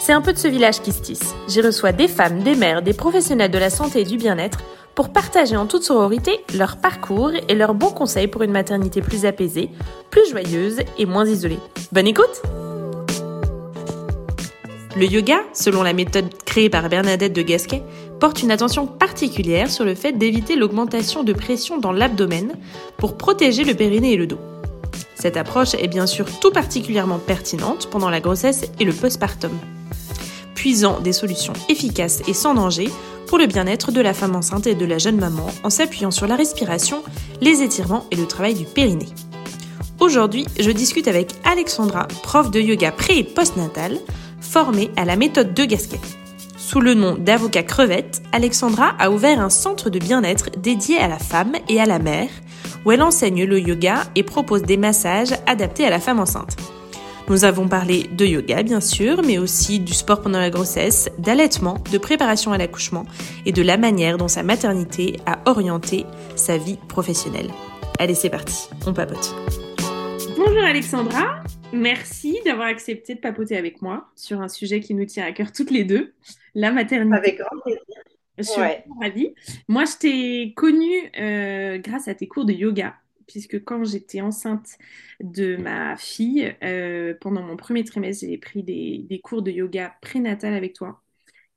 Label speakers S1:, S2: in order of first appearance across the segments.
S1: c'est un peu de ce village qui se tisse. J'y reçois des femmes, des mères, des professionnels de la santé et du bien-être pour partager en toute sororité leur parcours et leurs bons conseils pour une maternité plus apaisée, plus joyeuse et moins isolée. Bonne écoute! Le yoga, selon la méthode créée par Bernadette de Gasquet, porte une attention particulière sur le fait d'éviter l'augmentation de pression dans l'abdomen pour protéger le périnée et le dos. Cette approche est bien sûr tout particulièrement pertinente pendant la grossesse et le postpartum, puisant des solutions efficaces et sans danger pour le bien-être de la femme enceinte et de la jeune maman en s'appuyant sur la respiration, les étirements et le travail du périnée. Aujourd'hui, je discute avec Alexandra, prof de yoga pré et postnatal, formée à la méthode de Gasquet. Sous le nom d'avocat crevette, Alexandra a ouvert un centre de bien-être dédié à la femme et à la mère, où elle enseigne le yoga et propose des massages adaptés à la femme enceinte. Nous avons parlé de yoga, bien sûr, mais aussi du sport pendant la grossesse, d'allaitement, de préparation à l'accouchement et de la manière dont sa maternité a orienté sa vie professionnelle. Allez, c'est parti, on papote. Bonjour Alexandra, merci d'avoir accepté de papoter avec moi sur un sujet qui nous tient à cœur toutes les deux, la maternité.
S2: Avec grand plaisir.
S1: Je suis ravie. Moi, je t'ai connue euh, grâce à tes cours de yoga, puisque quand j'étais enceinte de ma fille, euh, pendant mon premier trimestre, j'ai pris des, cours de yoga prénatal avec toi.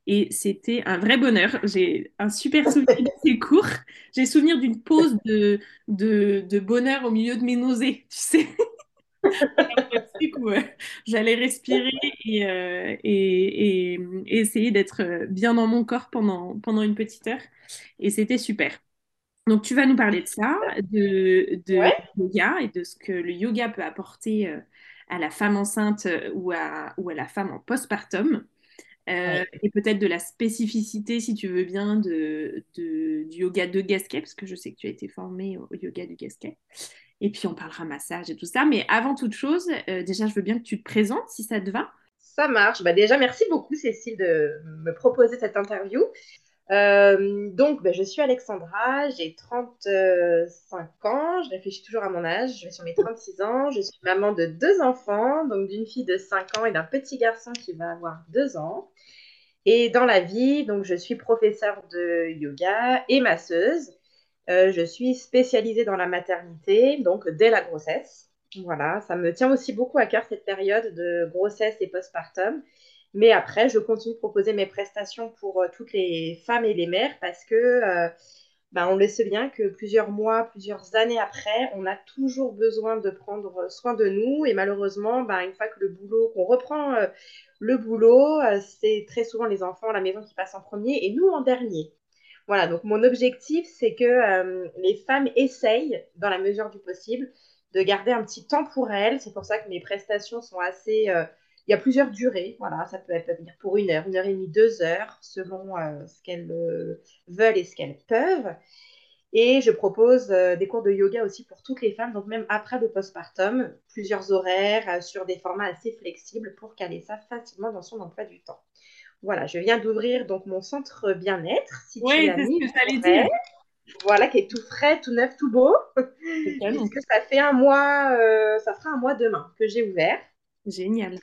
S1: Et c'était un vrai bonheur. J'ai un super souvenir de ces cours. J'ai souvenir d'une pause de, bonheur au milieu de mes nausées, tu sais. J'allais respirer euh, et, et, essayer d'être bien dans mon corps pendant une petite heure. Et c'était super. Donc, tu vas nous parler de ça, de, de yoga et de ce que le yoga peut apporter euh, à la femme enceinte euh, ou à, ou à la femme en postpartum. Euh, et peut-être de la spécificité, si tu veux bien, de, de, du yoga de Gasquet, parce que je sais que tu as été formée au yoga du Gasquet. Et puis on parlera massage et tout ça. Mais avant toute chose, euh, déjà, je veux bien que tu te présentes, si ça te va.
S2: Ça marche. Bah déjà, merci beaucoup, Cécile, de me proposer cette interview. Euh, donc, bah, je suis Alexandra, j'ai 35 ans, je réfléchis toujours à mon âge, je vais sur mes 36 ans, je suis maman de deux enfants, donc d'une fille de 5 ans et d'un petit garçon qui va avoir 2 ans. Et dans la vie, donc je suis professeure de yoga et masseuse. Euh, je suis spécialisée dans la maternité, donc dès la grossesse. Voilà, ça me tient aussi beaucoup à cœur cette période de grossesse et postpartum. Mais après, je continue de proposer mes prestations pour euh, toutes les femmes et les mères parce que euh, ben, on le sait bien que plusieurs mois, plusieurs années après, on a toujours besoin de prendre soin de nous. Et malheureusement, ben, une fois que le boulot, qu'on reprend euh, le boulot, c'est très souvent les enfants à la maison qui passent en premier et nous en dernier. Voilà, donc mon objectif, c'est que les femmes essayent, dans la mesure du possible, de garder un petit temps pour elles. C'est pour ça que mes prestations sont assez il y a plusieurs durées, voilà, ça peut venir pour une heure, une heure et demie, deux heures, selon euh, ce qu'elles euh, veulent et ce qu'elles peuvent. Et je propose euh, des cours de yoga aussi pour toutes les femmes, donc même après le postpartum, plusieurs horaires sur des formats assez flexibles pour caler ça facilement dans son emploi du temps. Voilà, je viens d'ouvrir donc mon centre bien-être,
S1: si oui, c'est ce que dire.
S2: Voilà, qui est tout frais, tout neuf, tout beau. Puisque ça fait un mois, ça fera un mois demain que j'ai ouvert.
S1: Génial.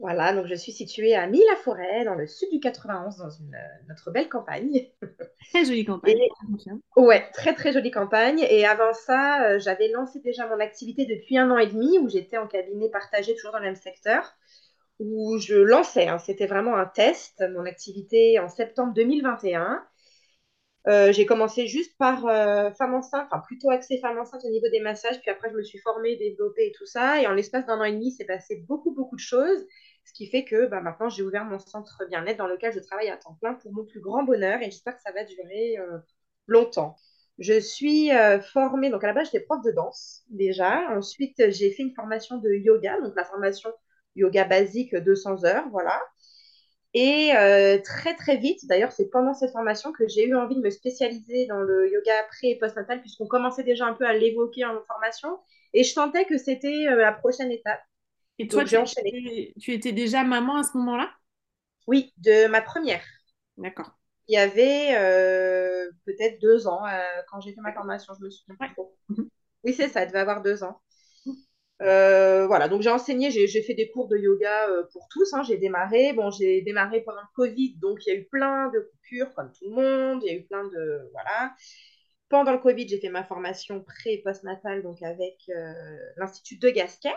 S2: Voilà, donc je suis située à Mille-la-Forêt, dans le sud du 91, dans une, euh, notre belle campagne.
S1: Très jolie campagne.
S2: ouais, très très jolie campagne. Et avant ça, euh, j'avais lancé déjà mon activité depuis un an et demi, où j'étais en cabinet partagé, toujours dans le même secteur, où je lançais, hein, c'était vraiment un test, mon activité en septembre 2021. Euh, j'ai commencé juste par femme enceinte, enfin plutôt axée femme enceinte au niveau des massages, puis après je me suis formée, développée et tout ça. Et en l'espace d'un an et demi, c'est passé beaucoup, beaucoup de choses. Ce qui fait que bah, maintenant, j'ai ouvert mon centre bien-être dans lequel je travaille à temps plein pour mon plus grand bonheur et j'espère que ça va durer euh, longtemps. Je suis euh, formée, donc à la base, j'étais prof de danse déjà. Ensuite, j'ai fait une formation de yoga, donc la formation yoga basique 200 heures, voilà. Et très très vite, d'ailleurs, c'est pendant cette formation que j'ai eu envie de me spécialiser dans le yoga pré et postnatal, puisqu'on commençait déjà un peu à l'évoquer en formation. Et je sentais que c'était la prochaine étape.
S1: Et toi, tu, étais, tu étais déjà maman à ce moment-là?
S2: Oui, de ma première.
S1: D'accord.
S2: Il y avait peut-être deux ans quand j'ai fait ma formation, je me souviens pas trop. Mhm. Oui, c'est ça, elle devait avoir deux ans. Euh, voilà, donc j'ai enseigné, j'ai fait des cours de yoga euh, pour tous. Hein, j'ai démarré. Bon, j'ai démarré pendant le Covid, donc il y a eu plein de coupures, comme tout le monde. Il y a eu plein de. Voilà. Pendant le Covid, j'ai fait ma formation pré- et post-natale, donc avec euh, l'Institut de Gasquet.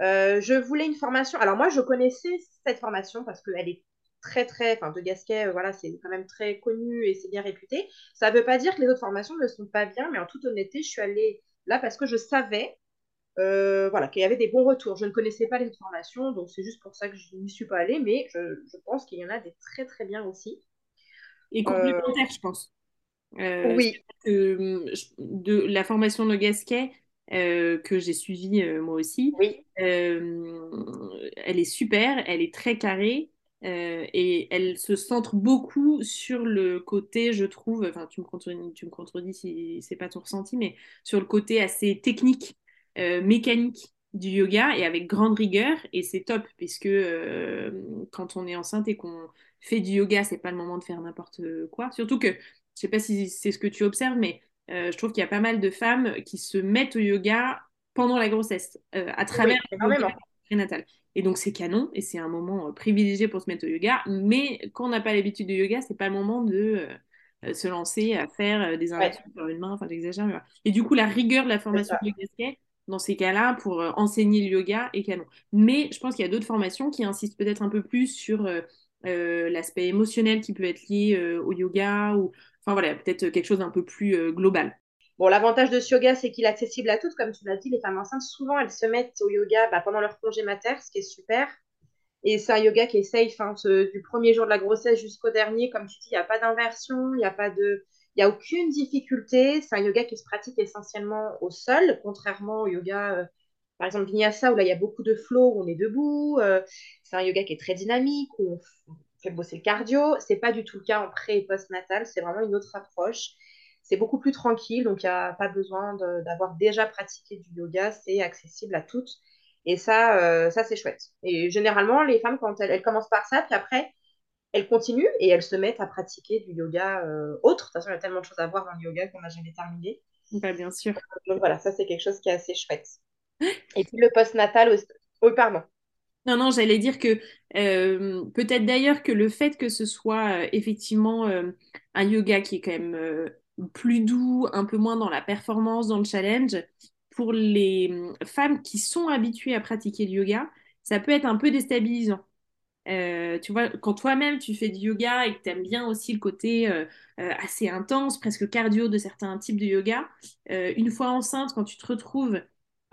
S2: je voulais une formation. Alors, moi, je connaissais cette formation parce qu'elle est très, très. Enfin, de Gasquet, voilà, c'est quand même très connu et c'est bien réputé. Ça ne veut pas dire que les autres formations ne sont pas bien, mais en toute honnêteté, je suis allée là parce que je savais euh, voilà, qu'il y avait des bons retours. Je ne connaissais pas les formations, donc c'est juste pour ça que je n'y suis pas allée, mais je, pense qu'il y en a des très très bien aussi.
S1: Et complémentaires, je pense.
S2: Euh, oui.
S1: de la formation de Gasquet euh, que j'ai suivie moi aussi,
S2: oui.
S1: elle est super, elle est très carrée. et elle se centre beaucoup sur le côté, je trouve, enfin tu me contredis, tu me contredis si c'est pas ton ressenti, mais sur le côté assez technique euh, mécanique du yoga et avec grande rigueur et c'est top puisque euh, quand on est enceinte et qu'on fait du yoga c'est pas le moment de faire n'importe quoi. Surtout que je sais pas si c'est ce que tu observes mais euh, je trouve qu'il y a pas mal de femmes qui se mettent au yoga pendant la grossesse à travers le yoga prénatal. Et donc c'est canon et c'est un moment privilégié pour se mettre au yoga mais quand on n'a pas l'habitude du yoga c'est pas le moment de se lancer à faire des inversions sur une main, enfin j'exagère. Mais Et du coup, la rigueur de la formation de yoga dans ces cas-là pour euh, enseigner le yoga et canon. Mais je pense qu'il y a d'autres formations qui insistent peut-être un peu plus sur euh, euh, l'aspect émotionnel qui peut être lié au yoga ou enfin voilà, peut-être quelque chose d'un peu plus global.
S2: Bon, l'avantage de ce yoga, c'est qu'il est accessible à toutes. Comme tu l'as dit, les femmes enceintes, souvent, elles se mettent au yoga bah, pendant leur congé mater, ce qui est super. Et c'est un yoga qui est safe hein, du premier jour de la grossesse jusqu'au dernier. Comme tu dis, il n'y a pas d'inversion, il n'y a pas de il n'y a aucune difficulté. C'est un yoga qui se pratique essentiellement au sol, contrairement au yoga, euh, par exemple, Vinyasa, où là, il y a beaucoup de flow, où on est debout. Euh, c'est un yoga qui est très dynamique, où on fait bosser le cardio. C'est pas du tout le cas en pré- et post-natal. C'est vraiment une autre approche. C'est beaucoup plus tranquille, donc il n'y a pas besoin d'avoir déjà pratiqué du yoga. C'est accessible à toutes. Et ça, euh, ça c'est chouette. Et généralement, les femmes, quand elles commencent par ça, puis après, elles continuent et elles se mettent à pratiquer du yoga euh, autre. De toute façon, il y a tellement de choses à voir dans le yoga qu'on n'a jamais terminé.
S1: Bah, bien sûr.
S2: Donc voilà, ça c'est quelque chose qui est assez chouette. Et puis le post-natal aussi. Oui, pardon.
S1: Non, non, j'allais dire que euh, peut-être d'ailleurs que le fait que ce soit euh, effectivement un yoga qui est quand même plus doux, un peu moins dans la performance, dans le challenge, pour les femmes qui sont habituées à pratiquer le yoga, ça peut être un peu déstabilisant. Euh, tu vois, quand toi-même tu fais du yoga et que tu aimes bien aussi le côté euh, euh, assez intense, presque cardio de certains types de yoga, une fois enceinte, quand tu te retrouves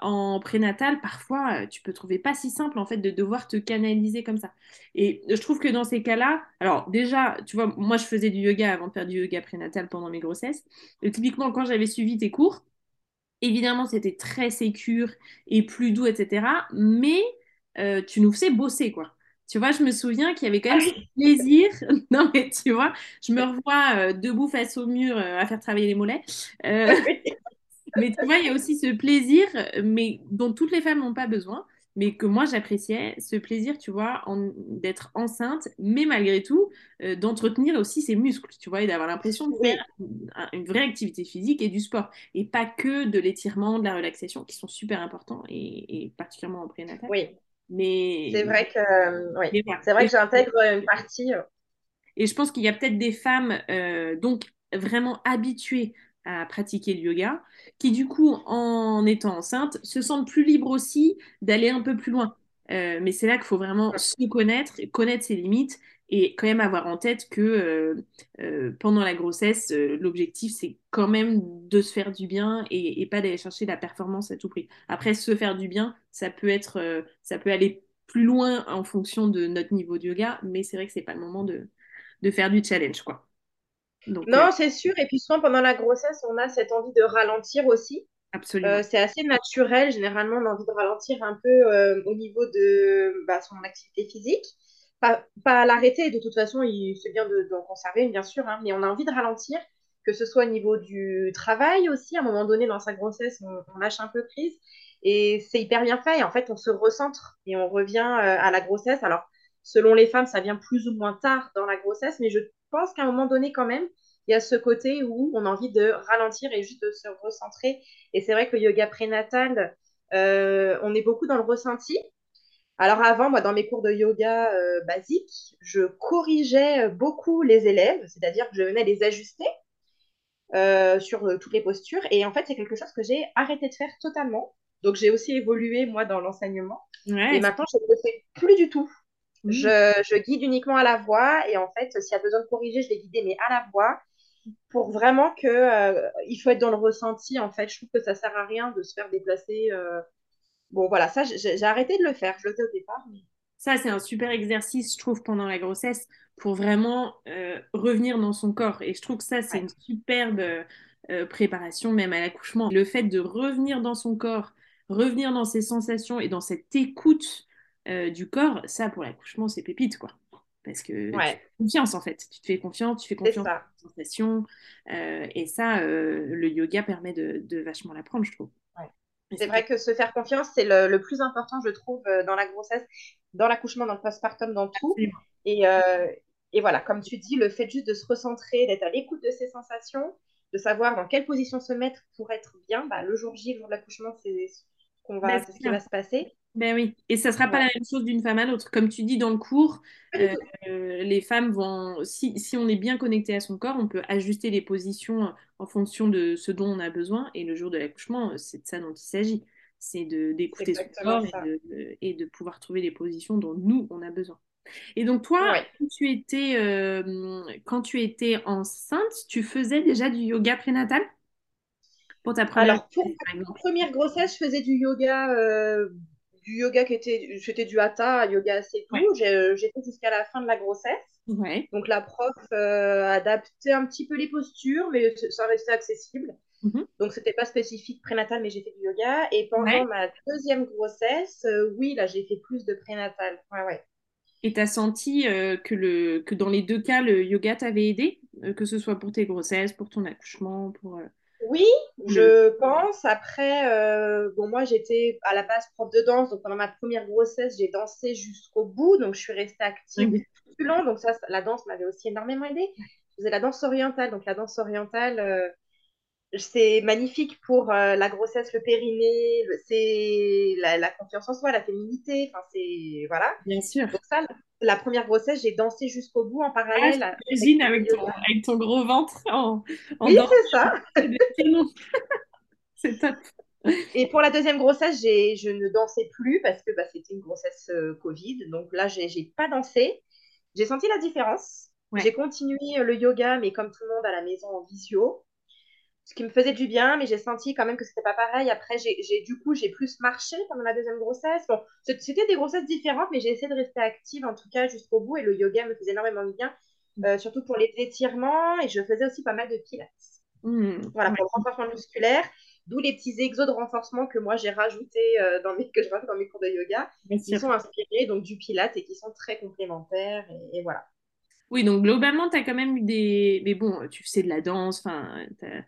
S1: en prénatal, parfois tu peux trouver pas si simple en fait de devoir te canaliser comme ça. Et je trouve que dans ces cas-là, alors déjà, tu vois, moi je faisais du yoga avant de faire du yoga prénatal pendant mes grossesses. Typiquement, quand j'avais suivi tes cours, évidemment c'était très sécure et plus doux, etc. Mais tu nous faisais bosser quoi. Tu vois, je me souviens qu'il y avait quand même ce plaisir. non, mais tu vois, je me revois euh, debout face au mur euh, à faire travailler les mollets. Euh, mais tu vois, il y a aussi ce plaisir, mais dont toutes les femmes n'ont pas besoin, mais que moi j'appréciais, ce plaisir, tu vois, d'être enceinte, mais malgré tout, d'entretenir aussi ses muscles, tu vois, et d'avoir l'impression de faire une, vraie activité physique et du sport, et pas que de l'étirement, de la relaxation, qui sont super importants, et, et particulièrement en prénatal.
S2: Oui.
S1: Mais
S2: c'est vrai que oui. c'est vrai que j'intègre une partie. Euh.
S1: Et je pense qu'il y a peut-être des femmes euh, donc vraiment habituées à pratiquer le yoga, qui du coup, en étant enceinte, se sentent plus libres aussi d'aller un peu plus loin. Euh, mais c'est là qu'il faut vraiment se connaître, connaître ses limites et quand même avoir en tête que euh, euh, pendant la grossesse, euh, l'objectif, c'est quand même de se faire du bien et, pas d'aller chercher la performance à tout prix. Après, se faire du bien, ça peut être, ça peut aller plus loin en fonction de notre niveau de yoga, mais c'est vrai que c'est pas le moment de, de faire du challenge, quoi.
S2: non, c'est sûr. Et puis souvent, pendant la grossesse, on a cette envie de ralentir aussi.
S1: Absolument.
S2: c'est assez naturel. Généralement, on a envie de ralentir un peu au niveau de bah, son activité physique. Pas, pas l'arrêter, de toute façon, c'est bien d'en conserver, bien sûr, hein, mais on a envie de ralentir, que ce soit au niveau du travail aussi, à un moment donné dans sa grossesse, on, on lâche un peu prise, et c'est hyper bien fait, et en fait, on se recentre, et on revient euh, à la grossesse. Alors, selon les femmes, ça vient plus ou moins tard dans la grossesse, mais je pense qu'à un moment donné, quand même, il y a ce côté où on a envie de ralentir et juste de se recentrer. Et c'est vrai que le yoga prénatal, euh, on est beaucoup dans le ressenti. Alors avant, moi, dans mes cours de yoga euh, basiques, je corrigeais beaucoup les élèves, c'est-à-dire que je venais les ajuster euh, sur toutes les postures. Et en fait, c'est quelque chose que j'ai arrêté de faire totalement. Donc j'ai aussi évolué, moi, dans l'enseignement. et maintenant, je ne le fais plus du tout. Mmh. Je, je, guide uniquement à la voix et en fait, s'il y a besoin de corriger, je vais guider, mais à la voix pour vraiment que euh, il faut être dans le ressenti en fait je trouve que ça sert à rien de se faire déplacer euh. Bon voilà ça j'ai arrêté de le faire je le faisais au départ
S1: ça c'est un super exercice je trouve pendant la grossesse pour vraiment euh, revenir dans son corps et je trouve que ça c'est une superbe préparation même à l'accouchement le fait de revenir dans son corps revenir dans ses sensations et dans cette écoute du corps ça pour l'accouchement c'est pépite quoi parce que tu fais confiance en fait. Tu te fais confiance, tu fais confiance aux sensations. Euh, et ça, euh, le yoga permet de, de vachement l'apprendre, je trouve.
S2: C'est vrai que se faire confiance, c'est le, le, plus important, je trouve, euh, dans la grossesse, dans l'accouchement, dans le postpartum, dans tout. Et, et, voilà, comme tu dis, le fait juste de se recentrer, d'être à l'écoute de ses sensations, de savoir dans quelle position se mettre pour être bien, bah, le jour J, le jour de l'accouchement, c'est ce, qu'on va, ce qui va se passer.
S1: Ben oui, et ça ne sera pas la même chose d'une femme à l'autre. Comme tu dis dans le cours, euh, les femmes vont, si, si, on est bien connecté à son corps, on peut ajuster les positions en fonction de ce dont on a besoin. Et le jour de l'accouchement, c'est de ça dont il s'agit. C'est d'écouter son corps et de, pouvoir trouver les positions dont nous, on a besoin. Et donc toi, quand, tu étais, euh, quand tu étais enceinte, tu faisais déjà du yoga prénatal?
S2: Pour ta première Alors, pour ma première grossesse, je faisais du yoga euh, du yoga qui était, c'était du hatha, yoga assez tout. Euh, j'ai fait jusqu'à la fin de la grossesse. Donc la prof euh, adaptait un petit peu les postures, mais ça restait accessible. Mm-hmm. Donc c'était pas spécifique prénatal, mais j'ai fait du yoga. Et pendant ma deuxième grossesse, euh, oui, là j'ai fait plus de prénatal. Ouais, ouais.
S1: Et tu as senti que, le, que dans les deux cas, le yoga t'avait aidé, que ce soit pour tes grossesses, pour ton accouchement, pour...
S2: Oui, je pense. Après, euh, bon, moi, j'étais à la base prof de danse. Donc, pendant ma première grossesse, j'ai dansé jusqu'au bout. Donc, je suis restée active tout le long. Donc, ça, la danse m'avait aussi énormément aidée. Je faisais la danse orientale. Donc, la danse orientale, euh, c'est magnifique pour euh, la grossesse, le périnée, c'est la, confiance en soi, la féminité. Enfin, c'est. Voilà.
S1: Bien sûr.
S2: Donc, ça, la première grossesse, j'ai dansé jusqu'au bout en parallèle.
S1: Ah, avec, avec, ton, avec, ton, gros ventre en,
S2: Oui, c'est ça.
S1: c'est top.
S2: Et pour la deuxième grossesse, je ne dansais plus parce que bah, c'était une grossesse euh, Covid. Donc là, je n'ai pas dansé. J'ai senti la différence. J'ai continué le yoga, mais comme tout le monde à la maison en visio ce qui me faisait du bien, mais j'ai senti quand même que c'était pas pareil. Après, j'ai du coup, j'ai plus marché pendant la deuxième grossesse. Bon, c'était des grossesses différentes, mais j'ai essayé de rester active en tout cas jusqu'au bout. Et le yoga me faisait énormément de bien, mm. euh, surtout pour les étirements. Et je faisais aussi pas mal de pilates. Mm. Voilà, pour le renforcement musculaire. D'où les petits exos de renforcement que moi j'ai rajoutés euh, dans mes, que je rajoute dans mes cours de yoga, qui sont inspirés donc du pilates et qui sont très complémentaires. Et, voilà.
S1: Oui, donc globalement, tu as quand même eu des. Mais bon, tu fais de la danse, enfin, tu as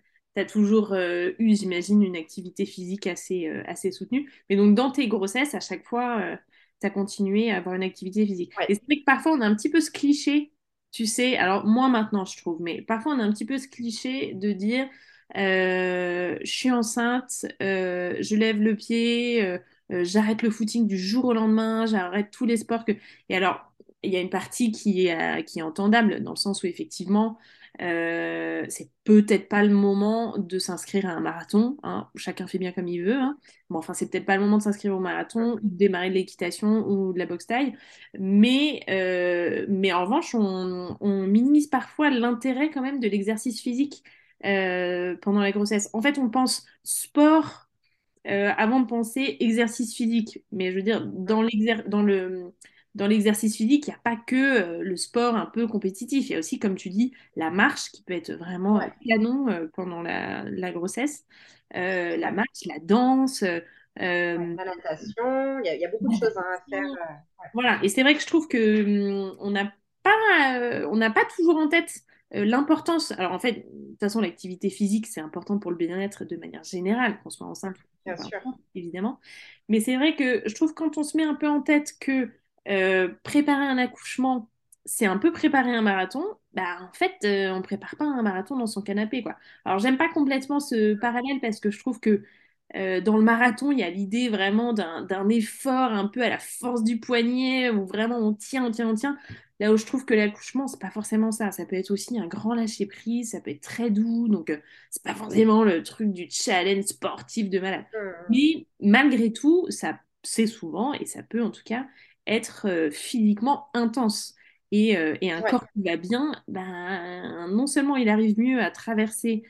S1: toujours euh, eu, j'imagine, une activité physique assez, euh, assez soutenue. Mais donc, dans tes grossesses, à chaque fois, euh, tu as continué à avoir une activité physique. Et c'est vrai que parfois, on a un petit peu ce cliché, tu sais, alors moi maintenant, je trouve, mais parfois, on a un petit peu ce cliché de dire je suis enceinte, je lève le pied, j'arrête le footing du jour au lendemain, j'arrête tous les sports que. Et alors, il y a une partie qui est, qui est entendable, dans le sens où effectivement, euh, c'est peut-être pas le moment de s'inscrire à un marathon. Hein. Chacun fait bien comme il veut. Hein. Bon, enfin, c'est peut-être pas le moment de s'inscrire au marathon, de démarrer de l'équitation ou de la boxe taille. Mais, euh, mais en revanche, on, minimise parfois l'intérêt quand même de l'exercice physique euh, pendant la grossesse. En fait, on pense sport avant de penser exercice physique. Mais je veux dire, dans, dans le dans l'exercice physique, il n'y a pas que euh, le sport un peu compétitif. Il y a aussi, comme tu dis, la marche qui peut être vraiment canon euh, pendant la, grossesse. Euh, la marche, la danse,
S2: Euh, la natation, il y, a beaucoup de choses à faire.
S1: Voilà, et c'est vrai que je trouve que hum, on n'a pas, on n'a pas toujours en tête l'importance. Alors en fait, de toute façon, l'activité physique, c'est important pour le bien-être de manière générale, qu'on soit enceinte,
S2: bien sûr.
S1: évidemment. Mais c'est vrai que je trouve quand on se met un peu en tête que préparer un accouchement, c'est un peu préparer un marathon, bah en fait, euh, on prépare pas un marathon dans son canapé, quoi. Alors, j'aime pas complètement ce parallèle parce que je trouve que euh, dans le marathon, il y a l'idée vraiment d'un effort un peu à la force du poignet, où vraiment on tient, on tient, on tient. Là où je trouve que l'accouchement, c'est pas forcément ça. Ça peut être aussi un grand lâcher-prise, ça peut être très doux, donc euh, c'est pas forcément le truc du challenge sportif de malade. Mmh. Mais malgré tout, ça c'est souvent, et ça peut en tout cas, être physiquement intense. Euh, et, un corps qui va bien, ben, non seulement il arrive mieux à traverser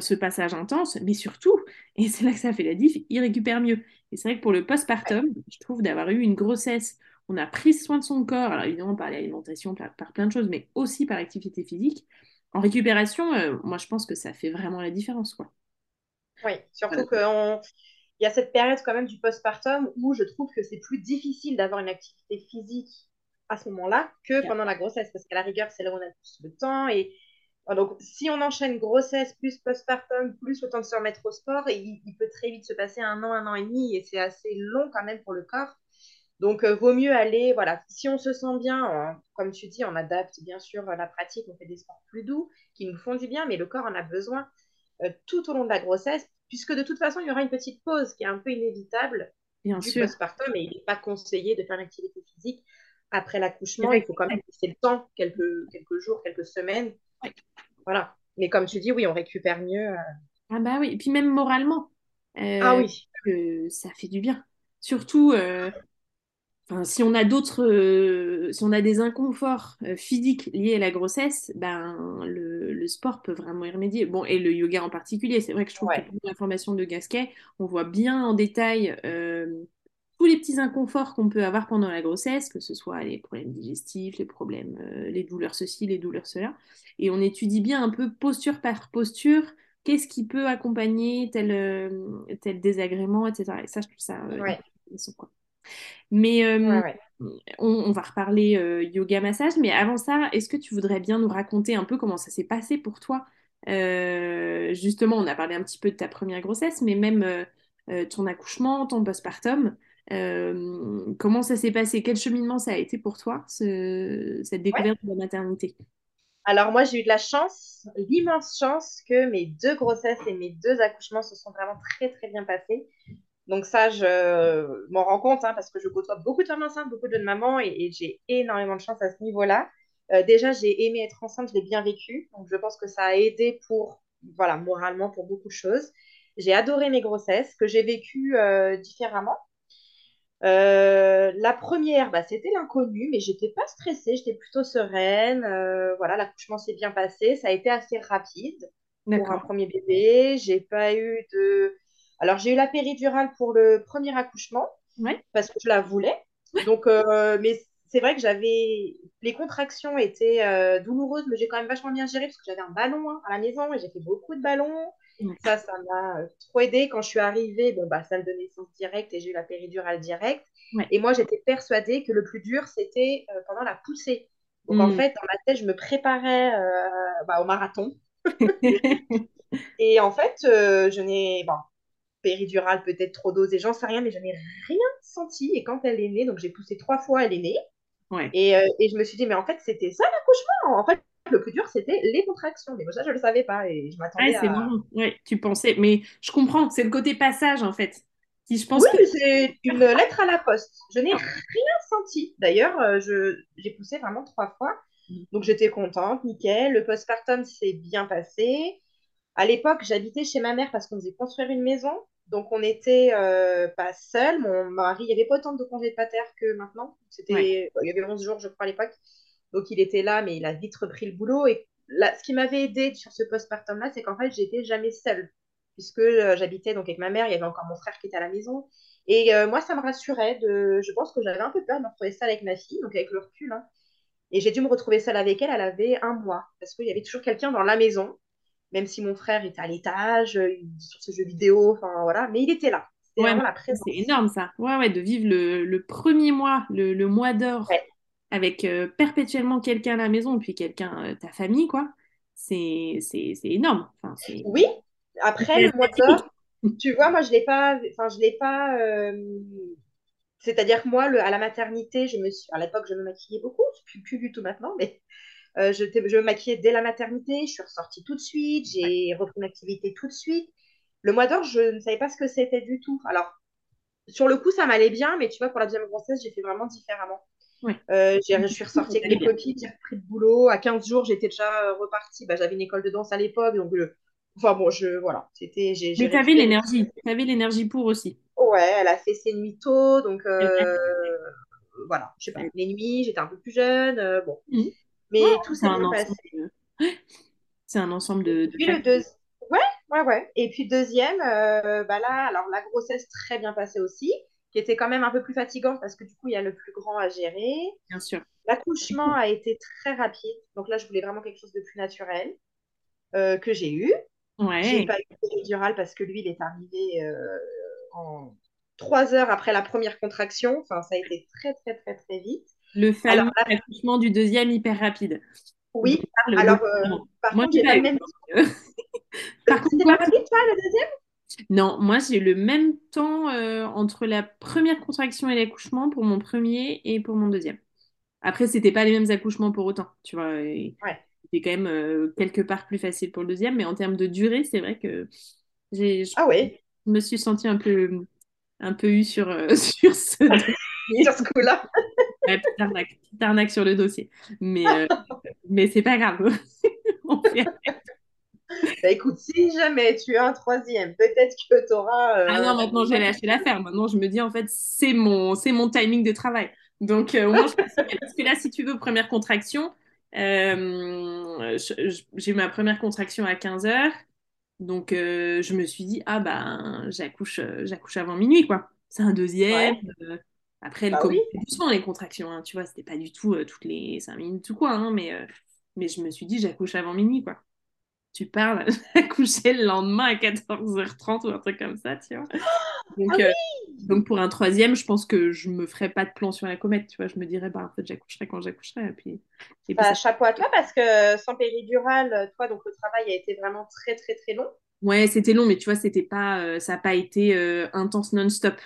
S1: ce passage intense, mais surtout, et c'est là que ça fait la diff, il récupère mieux. Et c'est vrai que pour le postpartum, je trouve d'avoir eu une grossesse, on a pris soin de son corps, alors évidemment par l'alimentation, par, plein de choses, mais aussi par l'activité physique. En récupération, euh, moi je pense que ça fait vraiment la différence. Quoi.
S2: Oui, surtout qu'il y a cette période quand même du postpartum où je trouve que c'est plus difficile d'avoir une activité physique à ce moment-là que pendant la grossesse, parce qu'à la rigueur, c'est là où on a plus le temps. Et donc, si on enchaîne grossesse plus postpartum, plus le temps de se remettre au sport, il, peut très vite se passer un an, un an et demi, et c'est assez long quand même pour le corps. Donc, euh, vaut mieux aller, voilà, si on se sent bien, comme tu dis, on adapte bien sûr la pratique, on fait des sports plus doux qui nous font du bien, mais le corps en a besoin euh, tout au long de la grossesse, puisque de toute façon, il y aura une petite pause qui est un peu inévitable bien du postpartum, et il n'est pas conseillé de faire une activité physique après l'accouchement, il faut quand même laisser le temps, quelques, quelques jours, quelques semaines. Voilà. Mais comme tu dis, oui, on récupère mieux. Euh.
S1: Ah bah oui, et puis même moralement.
S2: Euh, ah oui.
S1: ça fait du bien. Surtout, euh, si on a d'autres, si on a des inconforts physiques liés à la grossesse, ben le, le, sport peut vraiment y remédier. Bon, et le yoga en particulier, c'est vrai que je trouve que pour l'information de Gasquet, on voit bien en détail tous les petits inconforts qu'on peut avoir pendant la grossesse, que ce soit les problèmes digestifs, les problèmes, euh, les douleurs ceci, les douleurs cela. Et on étudie bien un peu posture par posture, qu'est-ce qui peut accompagner tel, euh, tel désagrément, etc. Et ça, je trouve ça euh, Mais On, va reparler yoga massage, mais avant ça, est-ce que tu voudrais bien nous raconter un peu comment ça s'est passé pour toi? Justement, on a parlé un petit peu de ta première grossesse, mais même ton accouchement, ton postpartum. Euh, comment ça s'est passé? Quel cheminement ça a été pour toi, cette découverte de la maternité?
S2: Alors moi, j'ai eu de la chance, l'immense chance que mes deux grossesses et mes deux accouchements se sont vraiment très très bien passés. Donc ça, je m'en rends compte hein, parce que je côtoie beaucoup de femmes enceintes, beaucoup de jeunes mamans et, j'ai énormément de chance à ce niveau-là. Euh, déjà, j'ai aimé être enceinte, je l'ai bien vécu. Donc je pense que ça a aidé pour, voilà, moralement pour beaucoup de choses. J'ai adoré mes grossesses que j'ai vécues euh, différemment. Euh, la première, bah, c'était l'inconnu, mais j'étais pas stressée, j'étais plutôt sereine. Euh, voilà, l'accouchement s'est bien passé, ça a été assez rapide pour un premier bébé. J'ai pas eu de. Alors, j'ai eu la péridurale pour le premier accouchement parce que je la voulais. Donc, euh, mais c'est vrai que j'avais. Les contractions étaient douloureuses, mais j'ai quand même vachement bien géré parce que j'avais un ballon hein, à la maison et j'ai fait beaucoup de ballons. Ça, ça m'a euh, trop aidé. Quand je suis arrivée, bon, bah, salle de naissance directe et j'ai eu la péridurale directe. Et moi, j'étais persuadée que le plus dur, c'était euh, pendant la poussée. Donc, en mm. fait, dans ma tête, je me préparais euh, bah, au marathon. et en fait, je n'ai. Bon, péridurale peut-être trop dosée, j'en sais rien, mais je n'ai rien senti. Et quand elle est née, donc j'ai poussé trois fois, elle est née. Et, et, je me suis dit, mais en fait, c'était ça l'accouchement. En fait, le plus dur, c'était les contractions. Mais moi, ça, je ne le savais pas et je m'attendais
S1: c'est à... Ouais, tu pensais. Mais je comprends, c'est le côté passage, en fait.
S2: Si je pense oui, que... c'est une lettre à la poste. Je n'ai rien senti. D'ailleurs, euh, je... j'ai poussé vraiment trois fois. Donc, j'étais contente, nickel. Le postpartum s'est bien passé. À l'époque, j'habitais chez ma mère parce qu'on faisait construire une maison. Donc, on n'était euh, pas seuls. Mon mari, il n'y avait pas autant de congés de pater que maintenant. C'était, Il y avait 11 jours, je crois, à l'époque. Donc, il était là, mais il a vite repris le boulot. Et là, ce qui m'avait aidé sur ce postpartum-là, c'est qu'en fait, j'étais jamais seule, puisque euh, j'habitais donc avec ma mère, il y avait encore mon frère qui était à la maison. Et euh, moi, ça me rassurait. De... Je pense que j'avais un peu peur de me retrouver seule avec ma fille, donc avec le recul. Hein. Et j'ai dû me retrouver seule avec elle, elle avait un mois, parce qu'il y avait toujours quelqu'un dans la maison, même si mon frère était à l'étage, euh, sur ce jeu vidéo, enfin voilà, mais il était là. c'était vraiment la présence.
S1: C'est énorme ça. Ouais, ouais, de vivre le, le premier mois, le, le mois d'or,
S2: Ouais.
S1: avec euh, perpétuellement quelqu'un à la maison, puis quelqu'un, euh, ta famille, quoi. C'est énorme. Enfin,
S2: Oui, après le mois d'or, tu vois, moi je l'ai pas, enfin je l'ai pas. C'est-à-dire que moi, le, à la maternité, je me suis, à l'époque, je me maquillais beaucoup, plus, plus du tout maintenant, mais euh, je, je me maquillais dès la maternité. Je suis ressortie tout de suite, j'ai repris une activité tout de suite. Le mois d'or, je ne savais pas ce que c'était du tout. Alors, sur le coup, ça m'allait bien, mais tu vois, pour la deuxième grossesse, j'ai fait vraiment différemment.
S1: Ouais.
S2: Euh, je suis ressortie avec
S1: bien.
S2: copines, j'ai repris le boulot. À 15 jours, j'étais déjà euh, repartie. Bah, j'avais une école de danse à l'époque, donc le... enfin bon, je voilà, c'était
S1: Mais t'avais l'énergie. T'avais l'énergie pour aussi.
S2: Ouais, elle a fait ses nuits tôt, donc euh, voilà, je sais pas. Les nuits, j'étais un peu plus jeune, euh, bon,
S1: Mhm.
S2: Mais
S1: Ouais,
S2: tout
S1: c'est
S2: s'est bien
S1: ensemble
S2: passé.
S1: C'est un ensemble de, de
S2: Puis le deux... Ouais, ouais, ouais. Et puis deuxième, euh, bah là, alors la grossesse très bien passée aussi, qui était quand même un peu plus fatigante parce que du coup, il y a le plus grand à gérer.
S1: bien sûr.
S2: L'accouchement a été très rapide, donc là, je voulais vraiment quelque chose de plus naturel euh, que j'ai eu. J'ai
S1: Ouais,
S2: pas eu de péridurale parce que lui, il est arrivé euh, en trois heures après la première contraction. Enfin, ça a été très, très, très, très vite.
S1: Le fameux accouchement du deuxième hyper rapide.
S2: oui. Alors, euh, par
S1: Moi,
S2: contre,
S1: j'ai pas
S2: même.
S1: Par contre,
S2: C'était
S1: toi,
S2: pas rapide, toi, le deuxième?
S1: Non, moi j'ai eu le même temps euh, entre la première contraction et l'accouchement pour mon premier et pour mon deuxième. Après, c'était pas les mêmes accouchements pour autant, tu vois.
S2: Ouais.
S1: C'était quand même euh, quelque part plus facile pour le deuxième, mais en termes de durée, c'est vrai que j'ai, je
S2: Ah oui,
S1: me suis sentie un peu, un peu eu sur, euh, sur ce dossier.
S2: sur ce coup-là.
S1: Ouais, petite arnaque, petite arnaque sur le dossier. Mais, euh, mais c'est pas grave. On fait
S2: Bah écoute, si jamais tu as un troisième, peut-être que tu auras.
S1: Ah non, maintenant j'ai lâché l'affaire. Maintenant, je me dis en fait, c'est mon, c'est mon timing de travail. Donc, euh, au moins, je. Parce que là, si tu veux, première contraction, euh, j'ai eu ma première contraction à 15 heures. Donc, euh, je me suis dit, ah ben, j'accouche, euh, j'accouche avant minuit, quoi. C'est un deuxième.
S2: Ouais,
S1: euh, après, elle
S2: bah oui.
S1: doucement, les contractions. hein, tu vois, c'était pas du tout euh, toutes les 5 minutes ou quoi. hein, mais, euh, mais je me suis dit, j'accouche avant minuit, quoi. Tu parles, j'ai accouché le lendemain à 14h30 ou un truc comme ça, tu vois.
S2: Ah
S1: Donc, euh,
S2: oui!
S1: donc pour un troisième, je pense que je me ferais pas de plan sur la comète, tu vois. Je me dirais, bah, en fait, j'accoucherai quand j'accoucherai. Et puis, et puis
S2: Bah,
S1: ça.
S2: chapeau à toi parce que sans péridurale, toi, donc le travail a été vraiment très, très, très long.
S1: Ouais, c'était long, mais tu vois, c'était pas, ça n'a pas été intense non-stop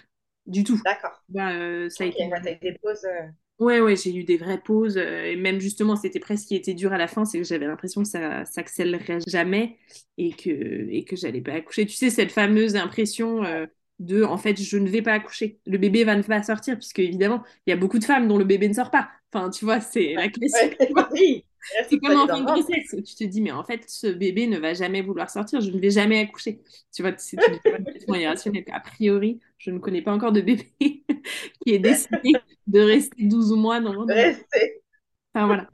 S1: du tout.
S2: D'accord.
S1: Vois, euh, ça a été.
S2: eu des pauses. euh,
S1: Ouais, ouais, j'ai eu des vraies pauses. euh, et même justement, c'était presque ce qui était dur à la fin, c'est que j'avais l'impression que ça s'accélérerait jamais et que, et que j'allais pas accoucher. Tu sais, cette fameuse impression euh, de, en fait, je ne vais pas accoucher. Le bébé va ne pas sortir, puisque évidemment, il y a beaucoup de femmes dont le bébé ne sort pas. Enfin, tu vois, c'est la classique.
S2: Ouais, oui,
S1: C'est comme en fin
S2: le
S1: de grossesse. Tu te dis, mais en fait, ce bébé ne va jamais vouloir sortir, je ne vais jamais accoucher. Tu vois, c'est une complètement irrationnelle. A priori, je ne connais pas encore de bébé qui ait décidé de rester 12 mois dans.
S2: Rester.
S1: Enfin, voilà.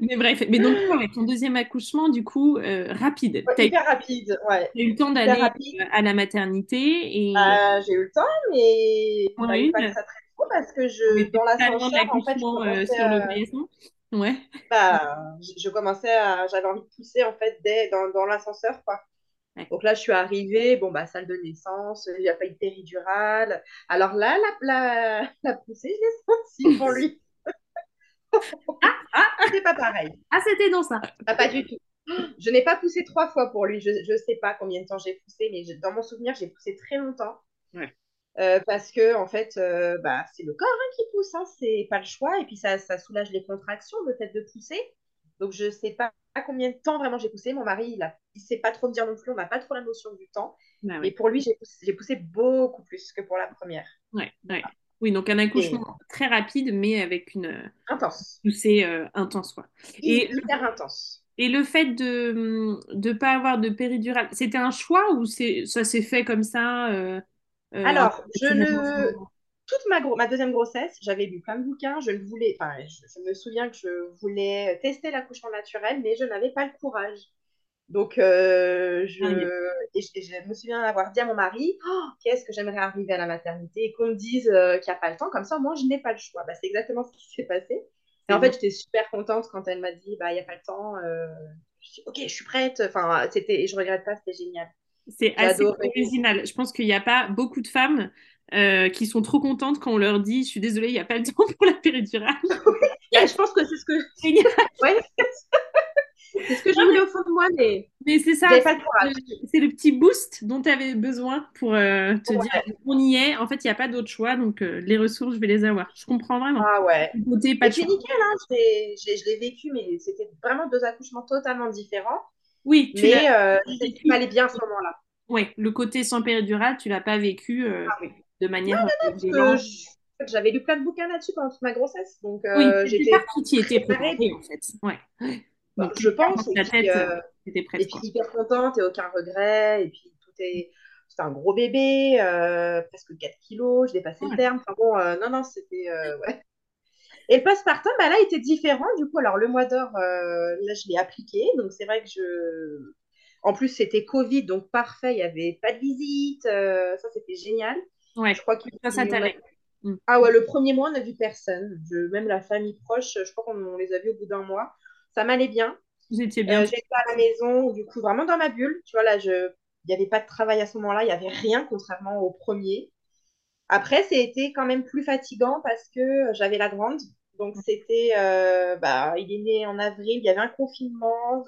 S1: Mais bref. Mais donc, avec ton deuxième accouchement, du coup, euh, rapide.
S2: Ouais, hyper rapide, ouais.
S1: eu le temps d'aller euh, à la maternité et
S2: Euh, j'ai eu le temps, mais il
S1: point
S2: fallait pas que
S1: une.
S2: ça traîne trop parce que je, dans l'ascenseur, en fait, je
S1: euh, sur le
S2: à,
S1: paillasson. Ouais.
S2: bah, je, je commençais à, j'avais envie de pousser en fait dès dans, dans l'ascenseur, quoi. Donc là, je suis arrivée, bon, bah, salle de naissance, il n'y a pas eu de péridurale. Alors là, la, la, la poussée, je l'ai sentie pour lui.
S1: Ah,
S2: C'était pas pareil.
S1: ah c'était dans ça.
S2: Ah, pas du tout. Je n'ai pas poussé trois fois pour lui. Je ne sais pas combien de temps j'ai poussé, mais je- dans mon souvenir, j'ai poussé très longtemps.
S1: Ouais.
S2: Euh, parce que, en fait, euh, bah, c'est le corps hein, qui pousse, hein, c'est pas le choix. Et puis, ça, ça soulage les contractions, le fait de pousser. Donc, je sais pas combien de temps vraiment j'ai poussé. Mon mari, il, a, il sait pas trop me dire non plus, on n'a pas trop la notion du temps. Mais
S1: ouais.
S2: pour lui, j'ai poussé, beaucoup plus que pour la première.
S1: Ouais, ouais. Oui, donc un accouchement très rapide, mais avec une euh,
S2: intense,
S1: poussée euh, intense, quoi.
S2: Hy-
S1: Et,
S2: hyper intense.
S1: et le fait de ne pas avoir de péridurale, c'était un choix ou ça s'est fait comme ça, euh,
S2: Alors, je ne... Toute ma, gro- ma deuxième grossesse, j'avais lu plein de bouquins, je le voulais, enfin, je, je me souviens que je voulais tester l'accouchement naturel, mais je n'avais pas le courage. Donc, euh, je, et je, et je me souviens avoir dit à mon mari, Oh, qu'est-ce que j'aimerais arriver à la maternité? Et qu'on me dise euh, qu'il n'y a pas le temps, comme ça, moi, je n'ai pas le choix. Bah, c'est exactement ce qui s'est passé. Et en fait, j'étais super contente quand elle m'a dit, bah, il n'y a pas le temps. euh, je dis, ok, je suis prête. Enfin, c'était, je regrette pas, c'était génial.
S1: C'est assez original. Je pense qu'il n'y a pas beaucoup de femmes euh, qui sont trop contentes quand on leur dit Je suis désolée, il n'y a pas le temps pour la péridurale.
S2: je pense que c'est ce que. ouais. c'est ce que je voulais au fond de moi, mais.
S1: Mais c'est ça. C'est le petit boost dont tu avais besoin pour euh, te dire On y est. En fait, il n'y a pas d'autre choix, donc euh, les ressources, je vais les avoir. Je comprends vraiment.
S2: Ah ouais. Pas nickel, hein, je l'ai vécu, mais c'était vraiment deux accouchements totalement différents.
S1: Oui,
S2: tu mais euh, allait bien à ce moment-là.
S1: Oui, le côté sans péridurale, tu l'as pas vécu euh, ah de manière
S2: non, J'avais lu plein de bouquins là-dessus pendant toute ma grossesse, donc
S1: euh, j'étais qui était préparée en fait. Ouais.
S2: Bah, je pense. La tête, euh, et puis hyper contente et aucun regret, et puis tout est c'était un gros bébé, presque 4 kilos, je dépassais le terme. Enfin bon, non, non, c'était. ouais. Et le postpartum, bah, là, était différent. Du coup, alors le mois d'or, là, je l'ai appliqué. Donc, c'est vrai que je. En plus, c'était Covid, donc parfait, il n'y avait pas de visite. Euh, ça, c'était génial.
S1: Ouais, je crois que ça, ça
S2: mm. Ah ouais, le premier mois, on n'a vu personne. même la famille proche, je crois qu'on les a vus au bout d'un mois. Ça m'allait bien.
S1: Vous étiez bien.
S2: Euh, j'étais à la maison, du coup, vraiment dans ma bulle. Tu vois, là, je... il n'y avait pas de travail à ce moment-là, il n'y avait rien, contrairement au premier. Après, c'était quand même plus fatigant parce que j'avais la grande. Donc, c'était. Euh, bah, il est né en avril, il y avait un confinement.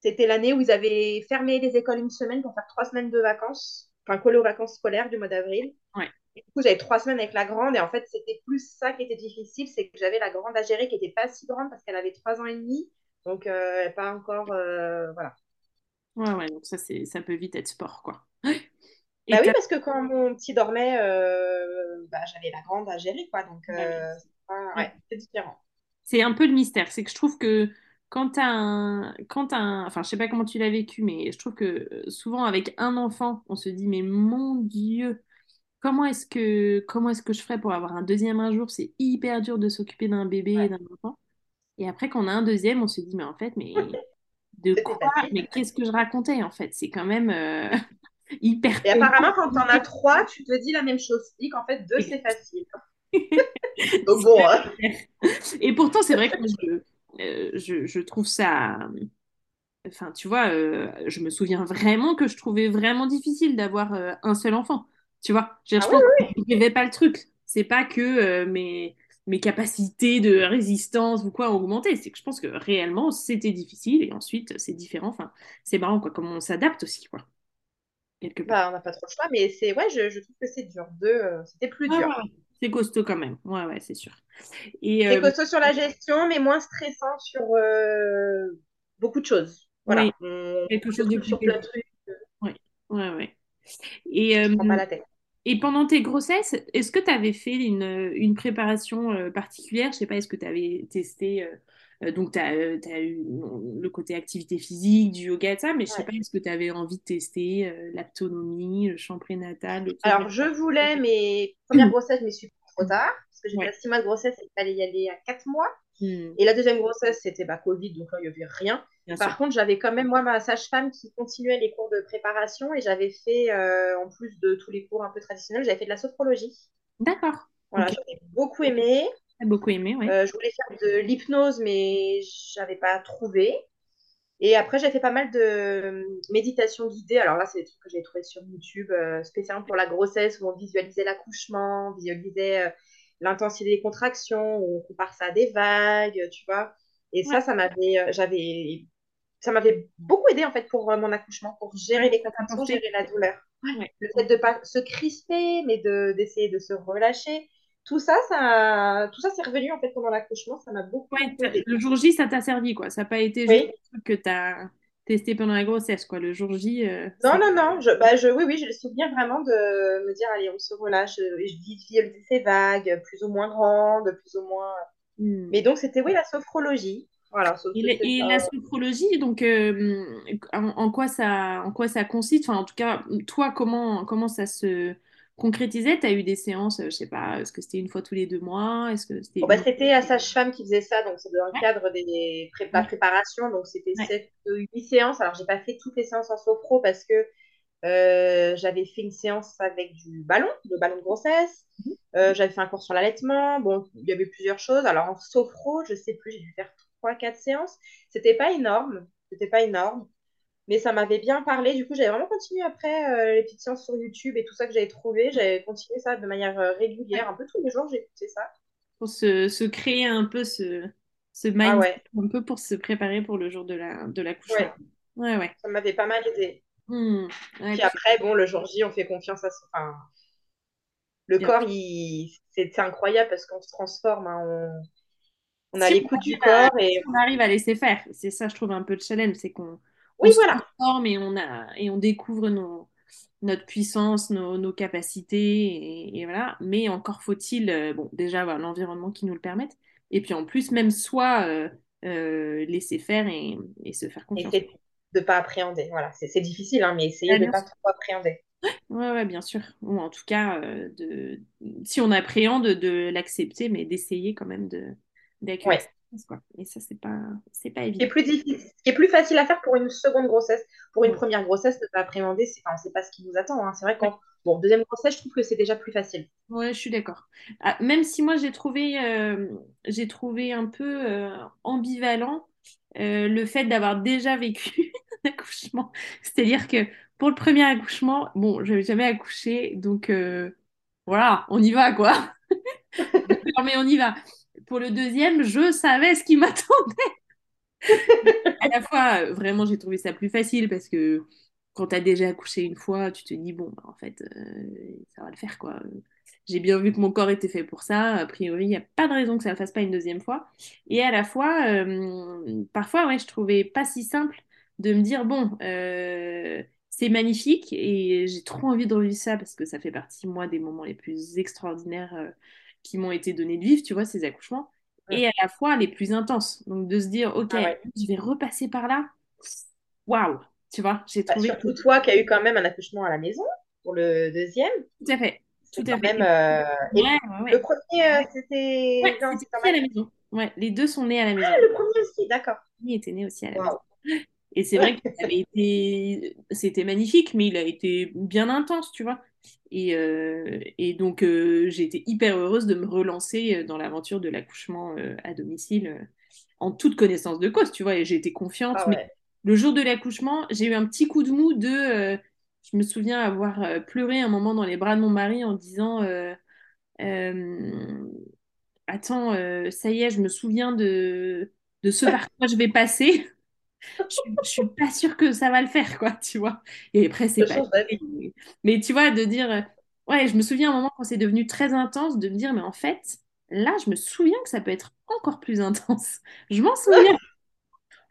S2: C'était l'année où ils avaient fermé les écoles une semaine pour faire trois semaines de vacances, enfin aux vacances scolaires du mois d'avril. du coup, j'avais trois semaines avec la grande et en fait, c'était plus ça qui était difficile, c'est que j'avais la grande à gérer qui n'était pas si grande parce qu'elle avait trois ans et demi, donc euh, pas encore, euh, voilà.
S1: Ouais, ouais, donc ça, ça peut vite être sport, quoi.
S2: bah oui, parce que quand mon petit dormait, euh, bah, j'avais la grande à gérer, quoi, donc bah c'est différent.
S1: C'est un peu le mystère, c'est que je trouve que quand tu un, quand un, enfin, je sais pas comment tu l'as vécu, mais je trouve que euh, souvent avec un enfant, on se dit, mais mon Dieu, comment est-ce que, comment est-ce que je ferais pour avoir un deuxième un jour? C'est hyper dur de s'occuper d'un bébé et d'un enfant. Et après, quand on a un deuxième, on se dit, mais en fait, mais de quoi? Mais qu'est-ce que je racontais en fait? C'est quand même euh, hyper.
S2: Et apparemment, quand on as trois, tu te dis la même chose. Tu dis qu'en fait, deux, c'est facile. Donc bon. Hein.
S1: Et pourtant, c'est vrai que je, euh, je, trouve ça. Enfin, tu vois, euh, je me souviens vraiment que je trouvais vraiment difficile d'avoir euh, un seul enfant. Tu vois, je ah pense pas le truc. C'est pas que mes, mes capacités de résistance ou quoi ont augmenté. C'est que je pense que réellement, c'était difficile et ensuite, c'est différent. Enfin, c'est marrant, quoi, comment on s'adapte aussi, quoi.
S2: Quelque part. Bah, on n'a pas trop le choix, mais c'est ouais, je, trouve que c'est dur. Deux, c'était plus dur.
S1: C'est costaud quand même. Ouais, ouais, c'est sûr.
S2: Et, c'est euh, costaud sur la gestion, mais moins stressant sur euh, beaucoup de choses. Voilà.
S1: quelque chose de
S2: sur plein de trucs.
S1: Oui, ouais, ouais. Et, euh,
S2: pas la tête.
S1: Et pendant tes grossesses, est-ce que tu avais fait une, une préparation particulière? Je sais pas, est-ce que tu avais testé donc, tu as, eu le côté activité physique, du yoga, et ça, mais je sais pas, est-ce que tu avais envie de tester l'autonomie, le chant prénatal
S2: Alors, je voulais, mais première grossesse, je me suis trop tard, parce que j'ai ouais. 6 mois de grossesse, il fallait y aller à 4 mois. Hmm. Et la deuxième grossesse, c'était bah, Covid, donc là, il n'y avait rien. Par contre, j'avais quand même, moi, ma sage-femme qui continuait les cours de préparation et j'avais fait, euh, en plus de tous les cours un peu traditionnels, j'avais fait de la sophrologie.
S1: D'accord.
S2: Voilà, j'avais beaucoup aimé.
S1: Beaucoup aimé, oui.
S2: Euh, je voulais faire de l'hypnose, mais je n'avais pas trouvé. Et après, j'ai fait pas mal de méditation guidée. Alors là, c'est des trucs que j'ai trouvé sur YouTube, euh, spécialement pour la grossesse, où on visualisait l'accouchement, on visualisait euh, l'intensité des contractions, où on compare ça à des vagues, tu vois. Et ça, ça m'avait, euh, j'avais, ça m'avait beaucoup aidé en fait pour mon accouchement, pour gérer les contractions, gérer la douleur. Le fait de pas se crisper, mais de d'essayer de se relâcher tout ça, ça, tout ça, c'est revenu en fait pendant l'accouchement. Ça m'a beaucoup.
S1: le jour J, ça t'a servi quoi. Ça n'a pas été juste un truc que tu as testé pendant la grossesse quoi. Le jour J. Euh,
S2: non, non, non. Je, bah, je, oui, oui, j'ai le souvenir vraiment de me dire allez, on se relâche. Je, je ces vagues, plus ou moins grandes, plus ou moins. Hmm. Mais donc, c'était oui, la sophrologie. Voilà,
S1: et, la sophrologie, donc, euh, en, quoi ça, en quoi ça consiste? Enfin, En tout cas, toi, comment, comment ça se concrétisait? Tu as eu des séances, euh, je sais pas, est-ce que c'était une fois tous les deux mois? Est-ce que
S2: c'était bah, C'était à sage-femme qui faisait ça, donc c'est dans le cadre des prépa préparation, donc c'était ouais. 8 séances. Alors, j'ai pas fait toutes les séances en sophro parce que euh, j'avais fait une séance avec du ballon, le ballon de grossesse. Mhm. Euh, j'avais fait un cours sur l'allaitement. Bon, il y avait plusieurs choses. Alors, en sophro, je sais plus, j'ai dû faire 3-4 séances. C'était pas énorme. C'était pas énorme. Mais ça m'avait bien parlé. Du coup, j'avais vraiment continué après euh, les petites séances sur YouTube et tout ça que j'avais trouvé. J'avais continué ça de manière euh, régulière. Un peu tous les jours, écouté ça.
S1: Pour se, se créer un peu ce, ce
S2: Ah
S1: mindset,
S2: ouais,
S1: un peu pour se préparer pour le jour de la, de l'accouchement.
S2: ouais,
S1: Ouais, ouais.
S2: ça m'avait pas mal aidé.
S1: Ouais,
S2: Puis après, bon, le jour J, on fait confiance à son... Enfin, le
S1: bien.
S2: corps, il... c'est incroyable parce qu'on se transforme. hein. On... on a
S1: Si
S2: l'écoute du
S1: à,
S2: corps
S1: si
S2: et
S1: on arrive à laisser faire, c'est ça, je trouve, un peu le challenge, c'est qu'on on
S2: oui,
S1: se
S2: voilà.
S1: transforme et on a, et on découvre nos, notre puissance, nos, nos capacités, et, et voilà. Mais encore faut-il, euh, bon, déjà avoir l'environnement qui nous le permette, et puis en plus, même soi, euh, euh, laisser faire et, et se faire
S2: Et
S1: confiance.
S2: c'est de pas appréhender. Voilà, c'est difficile, hein, mais essayer de
S1: bien
S2: pas
S1: sûr.
S2: trop appréhender.
S1: Ouais, ouais, bien sûr. Ou en tout cas, de, si on appréhende, de l'accepter, mais d'essayer quand même de, d'accueillir
S2: Ouais.
S1: Quoi. Et ça, c'est pas, c'est pas évident.
S2: plus difficile, ce qui est plus facile à faire pour une seconde grossesse. Pour une
S1: Ouais.
S2: première grossesse, ne pas appréhender, c'est enfin, sait pas ce qui nous attend. hein. C'est vrai qu'en bon, deuxième grossesse, je trouve que c'est déjà plus facile.
S1: Ouais, je suis d'accord. Ah, même si moi j'ai trouvé, euh, j'ai trouvé un peu euh, ambivalent euh, le fait d'avoir déjà vécu un accouchement. C'est-à-dire que pour le premier accouchement, bon, je n'avais jamais accouché, donc voilà, on y va quoi. Non, mais on y va. Pour le deuxième, je savais ce qui m'attendait. À la fois, vraiment, j'ai trouvé ça plus facile parce que quand tu as déjà accouché une fois, tu te dis, bon, bah, en fait, euh, ça va le faire, quoi. J'ai bien vu que mon corps était fait pour ça. A priori, il n'y a pas de raison que ça ne fasse pas une deuxième fois. Et à la fois, euh, parfois, ouais, je trouvais pas si simple de me dire, bon, euh, c'est magnifique et j'ai trop envie de revivre ça parce que ça fait partie, moi, des moments les plus extraordinaires qui m'ont été donnés de vivre, tu vois, ces accouchements. Et à la fois les plus intenses. Donc de se dire, ok,
S2: Ah ouais.
S1: je vais repasser par là. Waouh, tu vois, j'ai
S2: Bah,
S1: trouvé que...
S2: surtout toi qui as eu quand même un accouchement à la maison pour le deuxième.
S1: Tout à fait, tout à fait.
S2: même. euh,
S1: Ouais,
S2: le premier, euh, c'était.
S1: À la maison. Ouais, les deux sont nés à la
S2: Ah,
S1: maison.
S2: le premier aussi, d'accord.
S1: Il était né aussi à la maison. Et c'est vrai que été, c'était magnifique, mais il a été bien intense, tu vois. Et, euh, et donc, euh, j'ai été hyper heureuse de me relancer euh, dans l'aventure de l'accouchement à domicile en toute connaissance de cause, tu vois. Et j'ai été confiante.
S2: Ah
S1: Mais le jour de l'accouchement, j'ai eu un petit coup de mou de. je me souviens avoir pleuré un moment dans les bras de mon mari en disant Attends, euh, ça y est, je me souviens de, de ce par quoi je vais passer je, je suis pas sûre que ça va le faire, quoi, tu vois. Et après, c'est pas. Mais tu vois, de dire. euh, Ouais, je me souviens un moment quand c'est devenu très intense, de me dire, mais en fait, là, je me souviens que ça peut être encore plus intense. Je m'en souviens.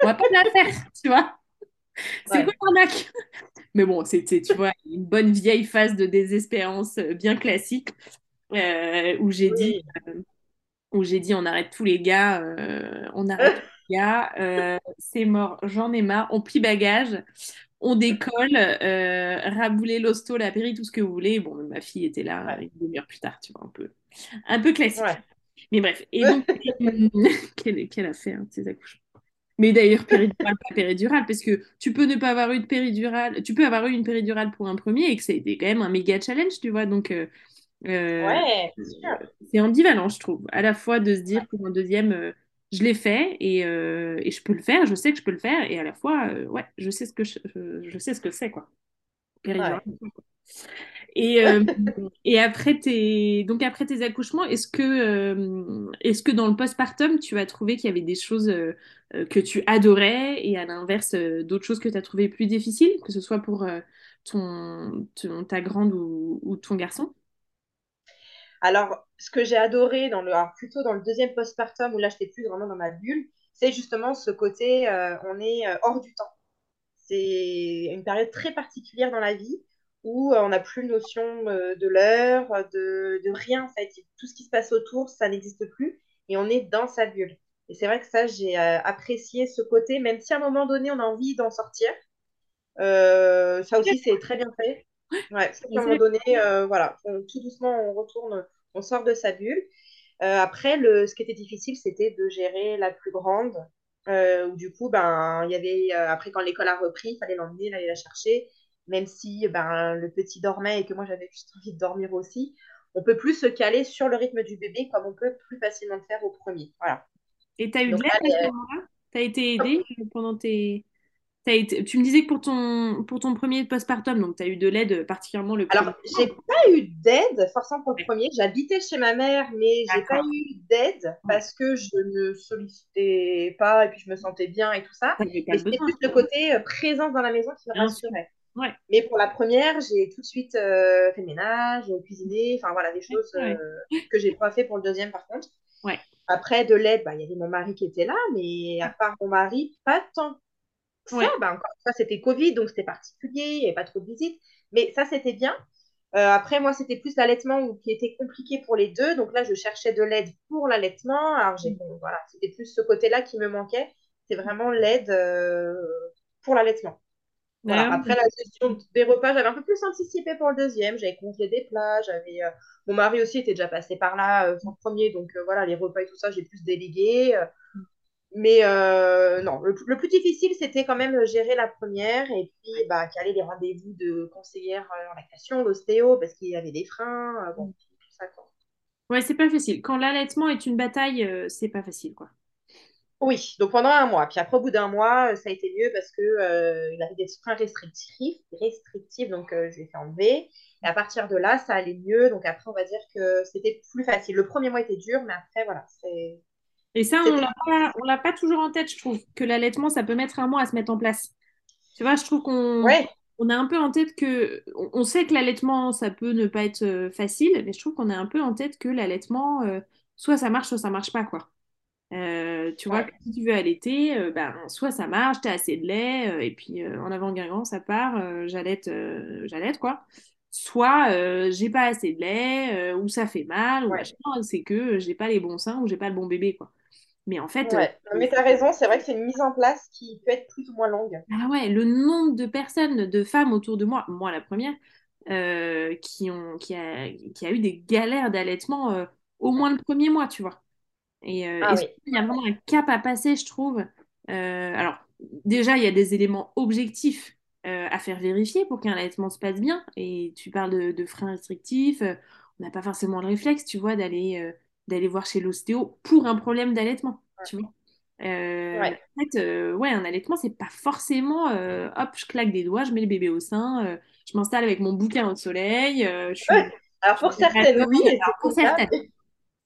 S1: On va pas la faire, tu vois. C'est quoi
S2: Ouais.
S1: l'arnaque? Mais bon, c'était, tu vois, une bonne vieille phase de désespérance euh, bien classique euh, où j'ai dit, euh, où j'ai dit, on arrête tous les gars, euh, on arrête gars, euh, c'est mort, j'en ai marre, on plie bagage. On décolle, euh, rabouler l'hosto, la péri, tout ce que vous voulez. Bon, ma fille était là une demi-heure plus tard, tu vois, un peu, un peu classique.
S2: Ouais.
S1: Mais bref, et donc, qu'elle qu'elle a fait, hein, ces accouchements. Mais d'ailleurs, péridurale, pas péridurale, parce que tu peux ne pas avoir eu de péridurale, tu peux avoir eu une péridurale pour un premier et que ça a été quand même un méga challenge, tu vois. Donc, euh, euh,
S2: Ouais,
S1: euh,
S2: c'est
S1: ambivalent, je trouve. À la fois de se dire pour un deuxième, euh, je l'ai fait et, euh, et je peux le faire, je sais que je peux le faire, et à la fois, euh, ouais, je sais ce que je, je- sais ce que c'est, quoi.
S2: Ouais.
S1: Et, euh, et après tes, donc après tes accouchements, est-ce que, euh, est-ce que dans le postpartum, tu as trouvé qu'il y avait des choses que tu adorais et à l'inverse, d'autres choses que tu as trouvées plus difficiles, que ce soit pour ton, ton- ta grande ou, ou ton garçon?
S2: Alors, ce que j'ai adoré dans le, alors plutôt dans le deuxième postpartum où là, j'étais plus vraiment dans ma bulle, c'est justement ce côté, euh, on est euh, hors du temps. C'est une période très particulière dans la vie où euh, on n'a plus notion de l'heure, de, de rien en fait. Tout ce qui se passe autour, ça n'existe plus et on est dans sa bulle. Et c'est vrai que ça, j'ai apprécié ce côté, même si à un moment donné, on a envie d'en sortir. Ça aussi, c'est très bien fait. Ouais, qu'à un moment donné, euh, voilà, on- tout doucement, on retourne, on sort de sa bulle. Euh, après, le, ce qui était difficile, c'était de gérer la plus grande. Euh, où du coup, ben, il y avait, après, quand l'école a repris, il fallait l'emmener, aller la chercher. Même si ben, le petit dormait et que moi, j'avais juste envie de dormir aussi. On peut plus se caler sur le rythme du bébé comme on peut plus facilement le faire au premier. Voilà.
S1: Et tu as eu de l'aide à ce moment-là? Tu as été aidée pendant tes... été... Tu me disais que pour ton, pour ton premier postpartum, donc tu as eu de l'aide particulièrement le.
S2: Alors, j'ai pas eu d'aide, forcément pour le premier. J'habitais chez ma mère, mais j'ai pas eu d'aide parce que je ne sollicitais pas et puis je me sentais bien et tout ça. c'était plus le côté euh, présence dans la maison qui me rassurait.
S1: Ouais.
S2: Mais pour la première, j'ai tout de suite euh, fait le ménage, cuisiné, enfin voilà, des choses euh, que j'ai pas fait pour le deuxième par contre.
S1: Ouais.
S2: Après, de l'aide, bah, il y avait mon mari qui était là, mais à part mon mari, pas tant. Ça, bah, encore ça, c'était Covid, donc c'était particulier, il n'y avait pas trop de visites. Mais ça, c'était bien. Euh, après, moi, c'était plus l'allaitement qui était compliqué pour les deux. Donc là, je cherchais de l'aide pour l'allaitement. Alors, j'ai, voilà, c'était plus ce côté-là qui me manquait. C'est vraiment l'aide pour l'allaitement. Après la gestion des repas, j'avais un peu plus anticipé pour le deuxième. J'avais congelé des plats. J'avais euh, mon mari aussi était déjà passé par là euh, son premier, donc euh, voilà les repas et tout ça, j'ai plus délégué. Mais non, le, plus difficile c'était quand même gérer la première et puis bah, caler les rendez-vous de conseillère en lactation, d'ostéo parce qu'il y avait des freins, bon mm. tout ça quoi.
S1: Ouais, c'est pas facile. Quand l'allaitement est une bataille, c'est pas facile quoi.
S2: Oui, donc pendant un mois. Puis après, au bout d'un mois, euh, ça a été mieux parce que euh, il avait des freins restrictifs, restrictifs donc euh, je l'ai fait enlever. Et à partir de là, ça allait mieux. Donc après, on va dire que c'était plus facile. Le premier mois était dur, mais après, voilà, c'est.
S1: Et ça, on ne l'a pas toujours en tête, je trouve, que l'allaitement, ça peut mettre un mois à se mettre en place. Tu vois, je trouve qu'on on a un peu en tête que. On, sait que l'allaitement, ça peut ne pas être facile, mais je trouve qu'on a un peu en tête que l'allaitement, soit ça marche, soit ça marche pas, quoi. Euh, tu vois, si tu veux allaiter, euh, ben, soit ça marche, tu as assez de lait, euh, et puis en avant guingamp, ça part, j'allaite, j'allaite quoi. Soit j'ai pas assez de lait, ou ça fait mal, ou c'est que j'ai pas les bons seins, ou j'ai pas le bon bébé, quoi. Mais en fait.
S2: Mais tu as raison, c'est vrai que c'est une mise en place qui peut être plus ou moins longue.
S1: Ah ouais, le nombre de personnes, de femmes autour de moi, moi la première, qui, ont, qui, a, qui a eu des galères d'allaitement au moins le premier mois, tu vois. Et, euh, ah il y a vraiment un cap à passer, je trouve. Euh, alors, déjà, il y a des éléments objectifs euh, à faire vérifier pour qu'un allaitement se passe bien. Et tu parles de, freins restrictifs. on n'a pas forcément le réflexe, tu vois, d'aller d'aller voir chez l'ostéo pour un problème d'allaitement, tu vois.
S2: ouais.
S1: En fait, ouais, un allaitement, c'est pas forcément hop, je claque des doigts, je mets le bébé au sein, je m'installe avec mon bouquin au soleil. je suis...
S2: Alors pour certaines, oui,
S1: pour certaines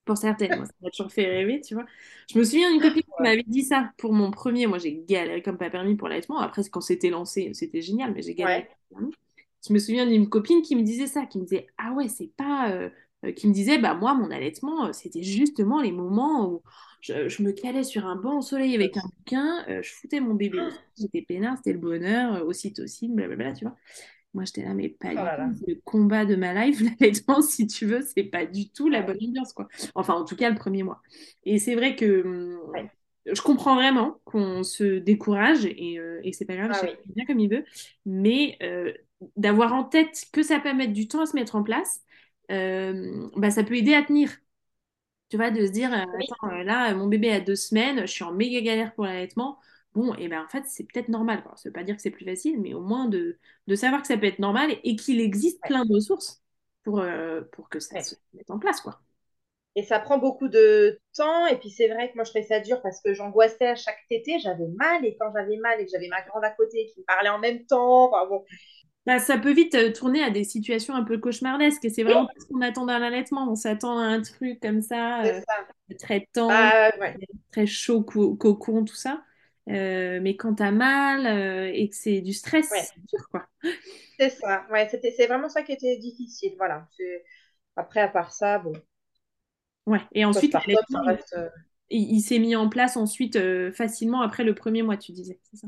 S1: pour certaines. Moi, ça m'a toujours fait rêver, tu vois. Je me souviens d'une copine qui m'avait dit ça pour mon premier. Moi, j'ai galéré comme pas permis pour l'allaitement. Après, quand c'était lancé, c'était génial, mais j'ai galéré. Je me souviens d'une copine qui me disait ça, qui me disait Ah ouais, c'est pas. Euh, euh, qui me disait Bah, moi, mon allaitement, euh, c'était justement les moments où je, me calais sur un banc au soleil avec un bouquin, je foutais mon bébé J'étais peinard, c'était le bonheur, ocytocine, blablabla, tu vois. Moi, j'étais là, mais pas oh du tout. Le combat de ma life, l'allaitement, si tu veux, c'est pas du tout la bonne ambiance, quoi. Enfin, en tout cas, le premier mois. Et c'est vrai que je comprends vraiment qu'on se décourage et, euh, et c'est pas grave, ah, bien comme il veut. Mais euh, d'avoir en tête que ça peut mettre du temps à se mettre en place, euh, bah, ça peut aider à tenir. Tu vois, de se dire, attends, là, mon bébé a deux semaines, je suis en méga galère pour l'allaitement bon, et ben en fait, c'est peut-être normal. Ça ne veut pas dire que c'est plus facile, mais au moins de, de savoir que ça peut être normal et, qu'il existe plein de ressources pour, euh, pour que ça se mette en place, quoi.
S2: Et ça prend beaucoup de temps. Et puis c'est vrai que moi, je fais ça dur parce que j'angoissais à chaque tété. J'avais mal. Et quand j'avais mal et que j'avais ma grande à côté qui me parlait en même temps, bon.
S1: Bah, ça peut vite euh, tourner à des situations un peu cauchemardesques. Et c'est vraiment ce qu'on attend d'un allaitement. On s'attend à un truc comme ça, euh, très tendre, bah, très chaud, cocon, tout ça. Euh, mais quand tu as mal et que c'est du stress, c'est dur, quoi.
S2: C'est ça, ouais, c'est vraiment ça qui était difficile, voilà. Après, à part ça, bon.
S1: Ouais, et ensuite, il, s'est mis en place ensuite facilement après le premier mois, tu disais, c'est ça?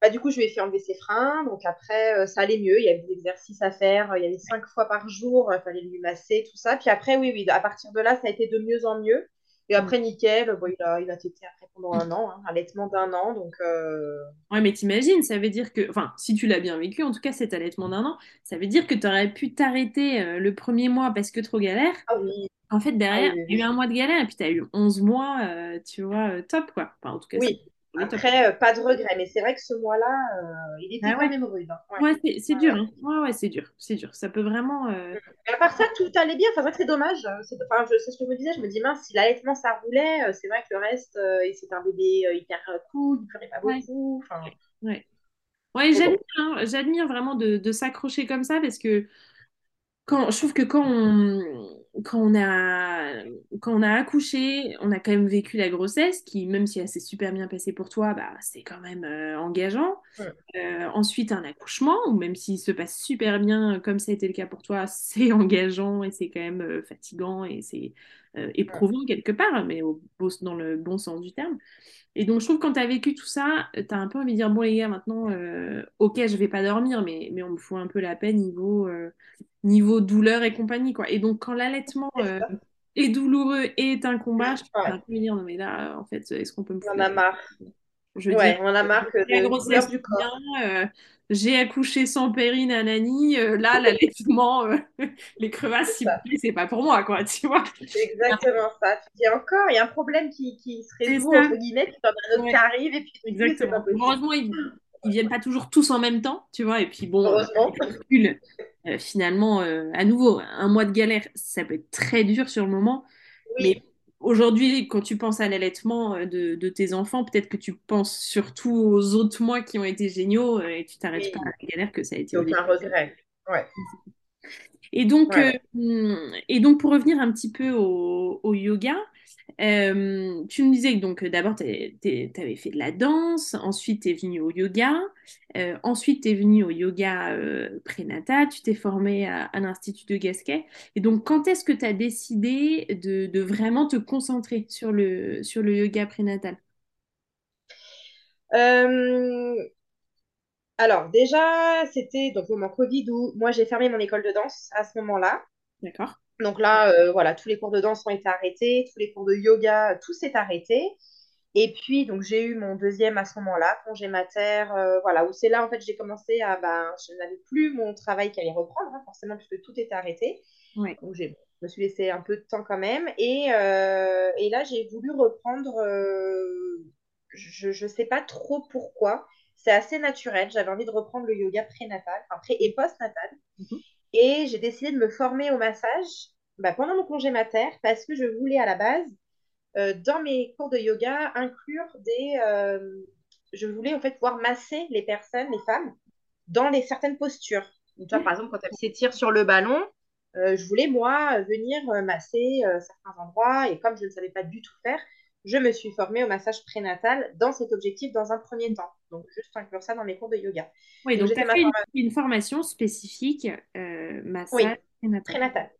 S2: Bah, du coup, je lui ai fait enlever ses freins. Donc après, ça allait mieux. Il y avait des exercices à faire. Il y avait cinq fois par jour. Il fallait lui masser, tout ça. Puis après, oui, oui, à partir de là, ça a été de mieux en mieux. Et après, nickel, bon, il, a, il a tété après pendant un an, hein, un allaitement d'un an. Donc, euh...
S1: Ouais, mais t'imagines, ça veut dire que, enfin, si tu l'as bien vécu, en tout cas cet allaitement d'un an, ça veut dire que tu aurais pu t'arrêter euh, le premier mois parce que trop galère.
S2: Ah oui.
S1: En fait, derrière, il y a eu un mois de galère et puis tu as eu 11 mois, euh, tu vois, euh, top, quoi. Enfin, en tout cas,
S2: oui. Après, euh, pas de regret, mais c'est vrai que ce mois-là, euh, il était ah quand même rude.
S1: Hein. Ouais, c'est dur. Hein. Ouais, ouais, c'est dur. C'est dur. Ça peut vraiment. Euh,
S2: à part ça, tout allait bien. Enfin, c'est dommage. C'est enfin, ce que je me disais. Je me dis, mince, si l'allaitement ça roulait, c'est vrai que le reste, c'est un bébé hyper cool, il ne pleurait pas beaucoup.
S1: Ouais. Ouais, j'admire, hein, j'admire vraiment de, de s'accrocher comme ça parce que quand, je trouve que quand on, quand on a, quand on a accouché, on a quand même vécu la grossesse qui, même si elle s'est super bien passée pour toi, bah, c'est quand même euh, engageant. Euh, ensuite, un accouchement, ou même s'il se passe super bien, comme ça a été le cas pour toi, c'est engageant et c'est quand même euh, fatigant et c'est euh, éprouvant quelque part, mais au, dans le bon sens du terme. Et donc, je trouve que quand tu as vécu tout ça, tu as un peu envie de dire, bon les gars, maintenant, euh, ok, je vais pas dormir, mais, mais on me fout un peu la peine niveau, euh, niveau douleur et compagnie, quoi. Et donc, quand l'allaitement euh, est douloureux et est un combat, je peux
S2: Ouais,
S1: un peu me dire, non mais là, en fait, est-ce qu'on peut me
S2: on en a marre.
S1: Je dire,
S2: Ouais, on a marre que
S1: la grossesse
S2: du
S1: bien,
S2: corps.
S1: euh, j'ai accouché sans péri, nanani, euh, là, l'allaitement, euh, les crevasses,
S2: C'est
S1: pas pour moi, quoi, tu vois.
S2: C'est exactement ça. Tu dis encore, il y a un problème qui, qui se résout, entre guillemets, puis t'en as un autre qui arrive, et puis c'est pas possible.
S1: Heureusement, ils, ils viennent pas toujours tous en même temps, tu vois. Et puis bon, euh, finalement, euh, à nouveau, un mois de galère, ça peut être très dur sur le moment. Mais
S2: Oui,
S1: aujourd'hui, quand tu penses à l'allaitement euh, de, de tes enfants, peut-être que tu penses surtout aux autres mois qui ont été géniaux euh, et tu t'arrêtes pas à la galère que ça a été
S2: aucun regret. Ouais,
S1: Et donc,
S2: ouais,
S1: euh, hum, et donc pour revenir un petit peu au, au yoga, euh, tu me disais que donc euh, d'abord tu avais fait de la danse, ensuite tu es venu au yoga, euh, ensuite tu es venu au yoga euh, prénatal, tu t'es formé à, à l'Institut de Gasquet. Et donc quand est-ce que tu as décidé de, de vraiment te concentrer sur le, sur le yoga prénatal?
S2: Euh, alors, déjà, c'était donc au moment Covid où moi j'ai fermé mon école de danse à ce moment-là.
S1: D'accord?
S2: Donc là, euh, voilà, tous les cours de danse ont été arrêtés, tous les cours de yoga, tout s'est arrêté. Et puis, donc, j'ai eu mon deuxième à ce moment-là, congé mater, euh, voilà, où c'est là, en fait, j'ai commencé à, ben, je n'avais plus mon travail qui allait reprendre, hein, forcément, puisque tout était arrêté.
S1: Ouais.
S2: Donc, je me suis laissé un peu de temps quand même. Et, euh, et là, j'ai voulu reprendre, euh, je ne sais pas trop pourquoi. C'est assez naturel. J'avais envie de reprendre le yoga prénatal, enfin, pré- et post-natal.
S1: Mhm.
S2: Et j'ai décidé de me former au massage bah, pendant mon congé mater parce que je voulais à la base euh, dans mes cours de yoga, inclure des. euh, je voulais en fait pouvoir masser les personnes, les femmes, dans les certaines postures. Donc, par exemple, quand elles s'étirent sur le ballon, euh, je voulais, moi, venir masser certains endroits. Et comme je ne savais pas du tout faire, je me suis formée au massage prénatal dans cet objectif dans un premier temps. Donc, juste inclure ça dans mes cours de yoga.
S1: Oui,
S2: Donc,
S1: donc tu as
S2: fait
S1: une,
S2: formation.
S1: une formation spécifique euh, massage
S2: Oui,
S1: prénatal.
S2: prénatal.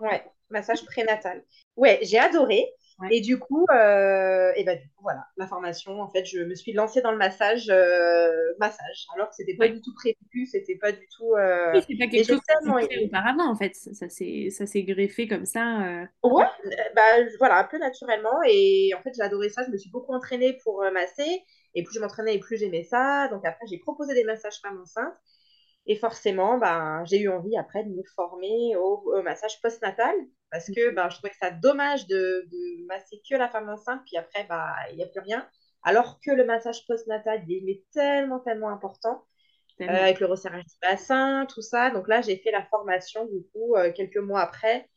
S2: Ouais, massage prénatal. Ouais, j'ai adoré.
S1: Ouais.
S2: Et du coup, euh, et ben, du coup, voilà, la formation, en fait, je me suis lancée dans le massage, euh, massage, alors que c'était pas
S1: Ouais.
S2: du tout prévu, c'était pas du tout. euh,
S1: Oui, c'est pas quelque chose que auparavant, en fait. Ça, ça s'est ça s'est greffé comme ça. euh.
S2: Ouais, bah, voilà, un peu naturellement. Et en fait, adoré ça. Je me suis beaucoup entraînée pour masser. Et plus je m'entraînais, et plus j'aimais ça. Donc après, j'ai proposé des massages femmes enceintes. Et forcément, ben, j'ai eu envie après de me former au, au massage postnatal parce que ben, je trouvais que ça dommage de, de masser que la femme enceinte, puis après, bah, il n'y a plus rien. Alors que le massage postnatal, il est tellement, tellement important euh, avec le resserrage du bassin, tout ça. Donc là, j'ai fait la formation, du coup, euh, quelques mois après,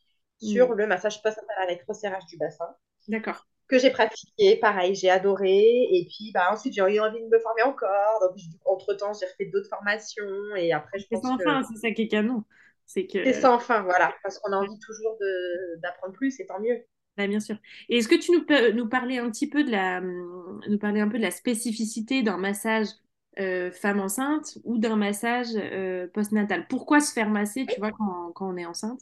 S1: Hmm.
S2: sur le massage postnatal avec resserrage du bassin
S1: D'accord.
S2: Que j'ai pratiqué. Pareil, j'ai adoré. Et puis, bah, ensuite, j'ai eu envie de me former encore. Donc, entre-temps, j'ai refait d'autres formations. Et après, je pense
S1: sans fin,
S2: que
S1: c'est ça qui est canon. C'est que,
S2: sans fin, voilà. Parce qu'on a envie toujours d'apprendre plus, et tant mieux.
S1: bah, bien sûr. Et est-ce que tu nous peux nous parler un petit peu de la, hum, nous parler un peu de la spécificité d'un massage euh, femme enceinte ou d'un massage euh, postnatal? Pourquoi se faire masser, tu vois, quand, quand on est enceinte?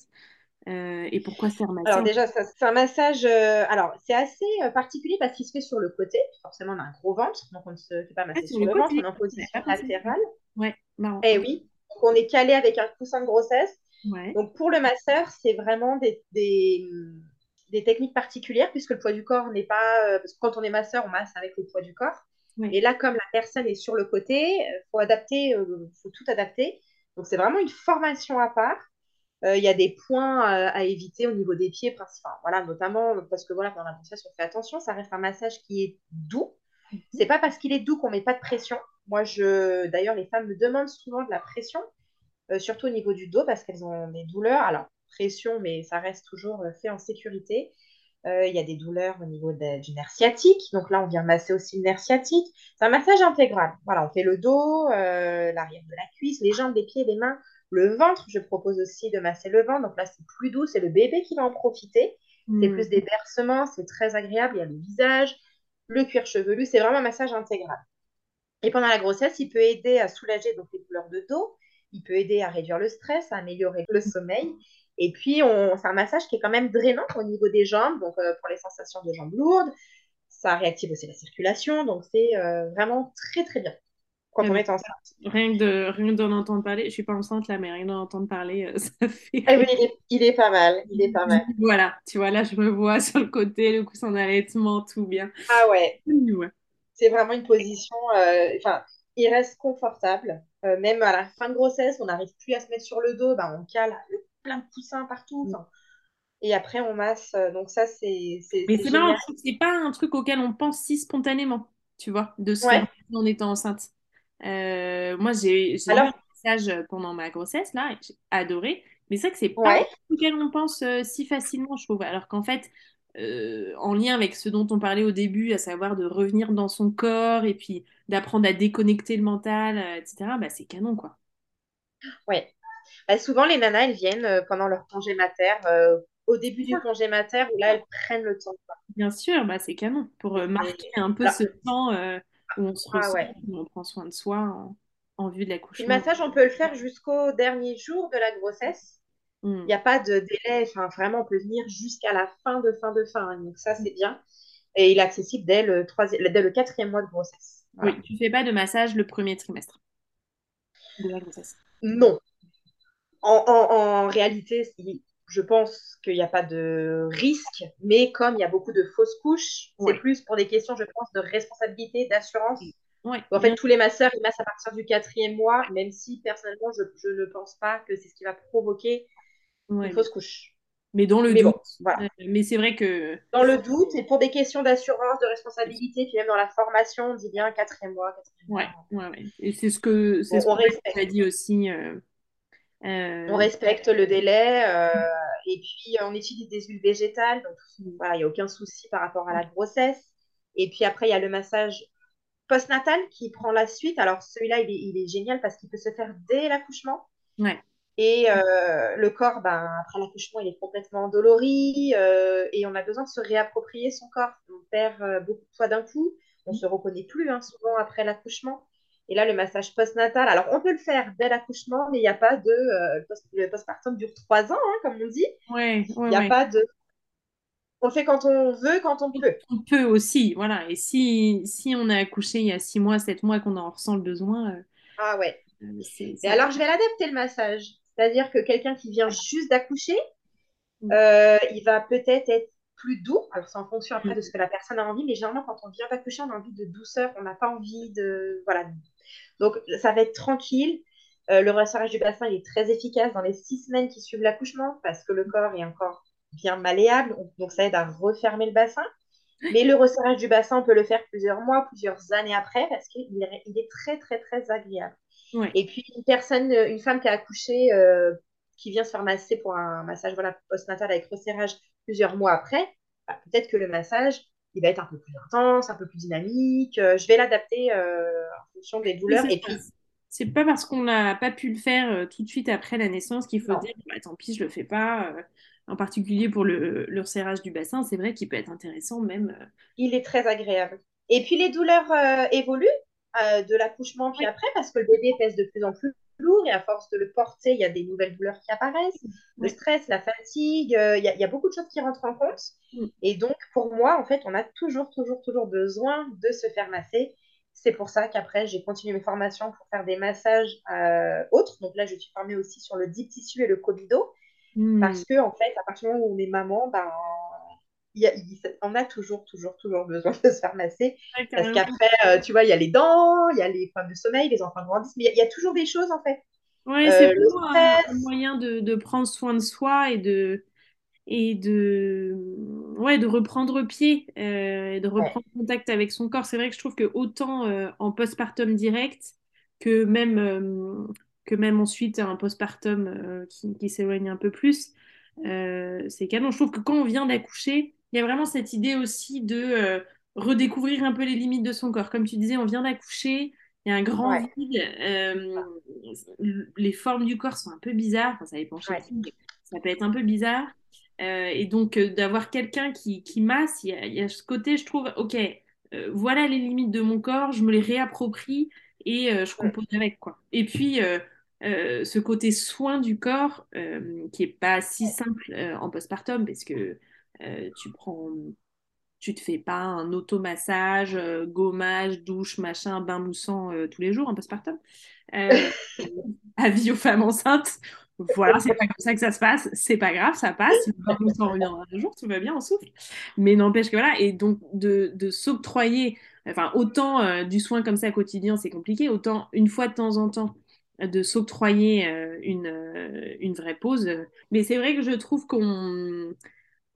S1: Euh, et pourquoi se faire masser
S2: Alors, déjà, c'est un massage. euh, alors, c'est assez euh, particulier parce qu'il se fait sur le côté. Forcément, on a un gros ventre. Donc, on ne se fait pas
S1: Ah,
S2: masser
S1: sur
S2: sur
S1: le
S2: ventre. On est en position
S1: pensé.
S2: latérale.
S1: Ouais, marrant.
S2: Eh oui. Donc, on est calé avec un coussin de grossesse.
S1: Ouais.
S2: Donc, pour le masseur, c'est vraiment des, des, des techniques particulières puisque le poids du corps n'est pas. parce que quand on est masseur, on masse avec le poids du corps.
S1: Ouais.
S2: Et là, comme la personne est sur le côté, il faut adapter, faut tout adapter. Donc, c'est vraiment une formation à part. Euh, Il y a des points à, à éviter au niveau des pieds, principal. Voilà, notamment parce que voilà, pendant la massage, on fait attention. Ça reste un massage qui est doux. C'est pas parce qu'il est doux qu'on met pas de pression. Moi, je, d'ailleurs, les femmes me demandent souvent de la pression euh, surtout au niveau du dos parce qu'elles ont des douleurs. Alors, pression, mais ça reste toujours euh, fait en sécurité. Euh, il y a des douleurs au niveau de- du nerf sciatique. Donc là, on vient masser aussi le nerf sciatique. C'est un massage intégral. Voilà, on fait le dos, euh, l'arrière de la cuisse, les jambes, les pieds, les mains, le ventre. Je propose aussi de masser le ventre. Donc là, c'est plus doux. C'est le bébé qui va en profiter. C'est
S1: Hmm.
S2: plus des bercements. C'est très agréable. Il y a le visage, le cuir chevelu. C'est vraiment un massage intégral. Et pendant la grossesse, il peut aider à soulager donc, les douleurs de dos. Il peut aider à réduire le stress, à améliorer le sommeil. Et puis, on... c'est un massage qui est quand même drainant au niveau des jambes, donc euh, pour les sensations de jambes lourdes. Ça réactive aussi la circulation, donc c'est euh, vraiment très très bien quand
S1: Ah
S2: on est enceinte.
S1: Rien que de, rien d'en entendre parler, je suis pas enceinte là, mais rien d'en entendre parler, euh, ça fait.
S2: Ah oui, il est, il est pas mal, il est pas mal.
S1: Voilà, tu vois, là, je me vois sur le côté, le coussin d'allaitement, tout bien.
S2: Ah ouais,
S1: Ouais.
S2: c'est vraiment une position, euh, enfin, il reste confortable. Euh, même à la fin de grossesse, on n'arrive plus à se mettre sur le dos, ben, on cale le- plein de coussins partout. enfin. Et après, on masse. euh, Donc ça, c'est
S1: Mais
S2: c'est
S1: marrant, c'est pas un truc auquel on pense si spontanément, tu vois, de se faire
S2: Ouais.
S1: masser en étant enceinte. Euh, moi, j'ai eu
S2: Alors,
S1: un message pendant ma grossesse, là, et j'ai adoré. Mais c'est vrai que c'est pas
S2: ouais,
S1: auquel on pense euh, si facilement, je trouve. Alors qu'en fait, euh, en lien avec ce dont on parlait au début, à savoir de revenir dans son corps et puis d'apprendre à déconnecter le mental, euh, etc., bah, c'est canon, quoi.
S2: ouais. Bah, souvent, les nanas, elles viennent euh, pendant leur congé mater, euh, au début du congé mater, où là, elles prennent le temps. quoi.
S1: Bien sûr, bah, c'est canon pour euh, marquer un peu
S2: là,
S1: ce temps euh, où on se
S2: ah
S1: ressent,
S2: ouais.
S1: où on prend soin de soi en, en vue de
S2: Puis le
S1: l'accouchement.
S2: massage, on peut le faire jusqu'au dernier jour de la grossesse. Il
S1: Hmm.
S2: n'y a pas de délai. Enfin, vraiment, on peut venir jusqu'à la fin de fin de fin. hein. Donc ça, c'est bien. Et il est accessible dès le troisième, dès le quatrième mois de grossesse. Voilà.
S1: Oui, tu fais pas de massage le premier trimestre de la grossesse.
S2: Non. En, en- en réalité, il- je pense qu'il n'y a pas de risque, mais comme il y a beaucoup de fausses couches, c'est
S1: Ouais,
S2: plus pour des questions, je pense, de responsabilité, d'assurance.
S1: ouais,
S2: En fait, tous les masseurs, ils massent à partir du quatrième mois, même si personnellement, je, je ne pense pas que c'est ce qui va provoquer
S1: Ouais,
S2: une fausse couche.
S1: mais dans le
S2: Mais
S1: doute.
S2: bon, voilà.
S1: Euh, mais c'est vrai que
S2: Dans le doute, et pour des questions d'assurance, de responsabilité, puis même dans la formation, on dit bien quatrième mois, quatrième
S1: ouais,
S2: mois.
S1: ouais, ouais. Et c'est ce que c'est ce
S2: on
S1: qu'on
S2: respecte.
S1: a dit aussi. euh,
S2: On
S1: euh,
S2: respecte le délai, euh, et puis on utilise des huiles végétales, donc voilà, il n'y a aucun souci par rapport à la grossesse. Et puis après, il y a le massage postnatal qui prend la suite. Alors celui-là, il est, il est génial parce qu'il peut se faire dès l'accouchement.
S1: ouais,
S2: Et euh, le corps, ben, après l'accouchement, il est complètement endolori euh, et on a besoin de se réapproprier son corps. On perd euh, beaucoup de poids d'un coup, on se reconnaît plus hein, souvent après l'accouchement. Et là, le massage postnatal, alors on peut le faire dès l'accouchement, mais il n'y a pas de. euh, le post- le postpartum dure trois ans, hein, comme on dit.
S1: ouais,
S2: Il
S1: ouais,
S2: n'y a
S1: ouais.
S2: pas de. On le fait quand on veut, quand on peut.
S1: On peut aussi, voilà. Et si, si on a accouché il y a six mois, sept mois, qu'on en ressent le besoin,
S2: Ah ouais.
S1: euh, euh,
S2: Et alors, je vais l'adapter le massage. C'est-à-dire que quelqu'un qui vient juste d'accoucher,
S1: Mm.
S2: Euh, il va peut-être être plus doux. Alors, c'est en fonction après de ce que la personne a envie, mais généralement, quand on vient d'accoucher, on a envie de douceur, on n'a pas envie de. Voilà. Donc, ça va être tranquille. Euh, le resserrage du bassin, il est très efficace dans les six semaines qui suivent l'accouchement parce que le corps est encore bien malléable. Donc, ça aide à refermer le bassin. Mais le resserrage du bassin, on peut le faire plusieurs mois, plusieurs années après parce qu'il est, il est très, très, très agréable.
S1: Ouais.
S2: Et puis, une personne, une femme qui a accouché, euh, qui vient se faire masser pour un massage voilà, postnatal avec resserrage plusieurs mois après, bah, peut-être que le massage, il va être un peu plus intense, un peu plus dynamique. Euh, je vais l'adapter euh, fonction des douleurs.
S1: c'est
S2: Et puis,
S1: ça. C'est pas parce qu'on n'a pas pu le faire euh, tout de suite après la naissance qu'il faut
S2: non,
S1: dire bah, tant pis, je le fais pas. euh, en particulier pour le, le resserrage du bassin, c'est vrai qu'il peut être intéressant même. euh,
S2: il est très agréable. Et puis, les douleurs euh, évoluent euh, de l'accouchement puis après parce que le bébé pèse de plus en plus lourd et à force de le porter, il y a des nouvelles douleurs qui apparaissent. Le stress, la fatigue, euh, il y, a- il y a beaucoup de choses qui rentrent en compte.
S1: Mm.
S2: Et donc, pour moi, en fait, on a toujours, toujours, toujours besoin de se faire masser. C'est pour ça qu'après, j'ai continué mes formations pour faire des massages euh, autres. Donc là, je suis formée aussi sur le deep tissu et le cobido.
S1: Hmm.
S2: Parce que, en fait, à partir du moment où on est maman, ben, y a- on a toujours, toujours, toujours besoin de se faire masser.
S1: Ouais,
S2: Parce qu'après, euh, tu vois, il y a les dents, il y a les problèmes de sommeil, les enfants grandissent, mais il y, a il y a toujours des choses, en fait.
S1: Ouais,
S2: Euh,
S1: c'est vraiment un, moyen de, de prendre soin de soi et de, et de, ouais, de reprendre pied euh, et de
S2: ouais,
S1: reprendre contact avec son corps. C'est vrai que je trouve que autant euh, en postpartum direct que même, euh, que même ensuite un postpartum qui, qui s'éloigne un peu plus, c'est canon. Je trouve que quand on vient d'accoucher, il y a vraiment cette idée aussi de redécouvrir un peu les limites de son corps. Comme tu disais, on vient d'accoucher, il y a un grand vide, euh, les formes du corps sont un peu bizarres, ça dépend ça peut être un peu bizarre. Euh, et donc, d'avoir quelqu'un qui, qui masse, il y, a, ce côté, je trouve, ok, voilà les limites de mon corps, je me les réapproprie et je compose avec, quoi. Et puis, ce côté soin du corps, qui est pas si simple en postpartum, parce que euh, tu prends, tu te fais pas un automassage, euh, gommage, douche, machin, bain moussant euh, tous les jours en postpartum. avis aux femmes enceintes. Voilà, c'est pas comme ça que ça se passe, c'est pas grave, ça passe. Bain moussant reviendra un jour, tout va bien, on souffle. Mais n'empêche que voilà, et donc de, de s'octroyer, enfin, autant du soin comme ça quotidien, c'est compliqué, autant une fois de temps en temps de s'octroyer une, une vraie pause. Mais c'est vrai que je trouve qu'on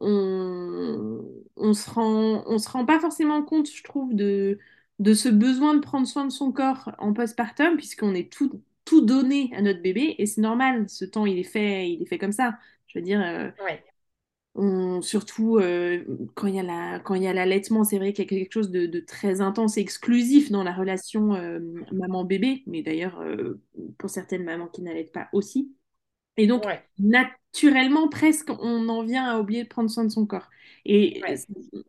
S1: on, on se rend, on se rend pas forcément compte, je trouve, de, de ce besoin de prendre soin de son corps en postpartum, puisqu'on est tout, tout donné à notre bébé, et c'est normal, ce temps, il est fait, il est fait comme ça. Je veux dire, euh, on, surtout euh, quand il y a la, quand il y a l'allaitement, c'est vrai qu'il y a quelque chose de, très intense et exclusif dans la relation euh, maman-bébé, mais d'ailleurs, pour certaines mamans qui n'allaitent pas aussi. Et donc, naturellement, presque, on en vient à oublier de prendre soin de son corps. Et